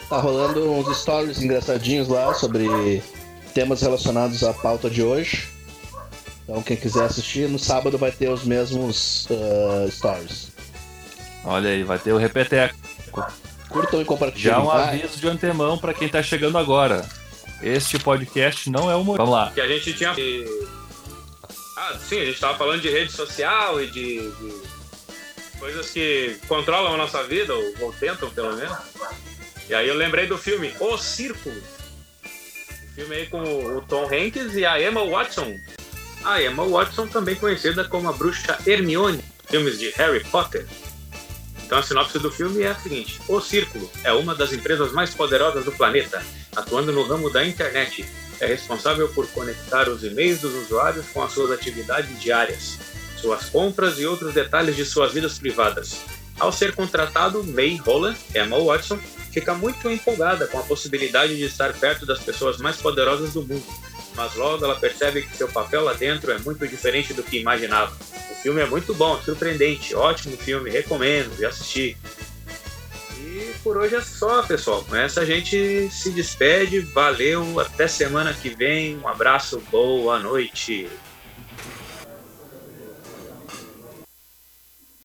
tá rolando uns stories engraçadinhos lá sobre temas relacionados à pauta de hoje. Então quem quiser assistir, no sábado vai ter os mesmos ah, stories. Olha aí, vai ter o repeteco. Curtam e compartilhem. Já um Vai. aviso de antemão pra quem tá chegando agora. Este podcast não é humor. Vamos lá. Que a gente tinha. Sim, a gente tava falando de rede social e de, de coisas que controlam a nossa vida, ou, ou tentam pelo menos. E aí eu lembrei do filme O Círculo. O filme aí com o Tom Hanks e a Emma Watson. A Emma Watson, também conhecida como a bruxa Hermione, filmes de Harry Potter. Então a sinopse do filme é a seguinte: O Círculo é uma das empresas mais poderosas do planeta, atuando no ramo da internet. É responsável por conectar os e-mails dos usuários com as suas atividades diárias, suas compras e outros detalhes de suas vidas privadas. Ao ser contratado, May Holland, Emma Watson, fica muito empolgada com a possibilidade de estar perto das pessoas mais poderosas do mundo, mas logo ela percebe que seu papel lá dentro é muito diferente do que imaginava. O filme é muito bom, surpreendente, ótimo filme, recomendo de assistir. Por hoje é só, pessoal. Com essa a gente se despede. Valeu, até semana que vem. Um abraço, boa noite.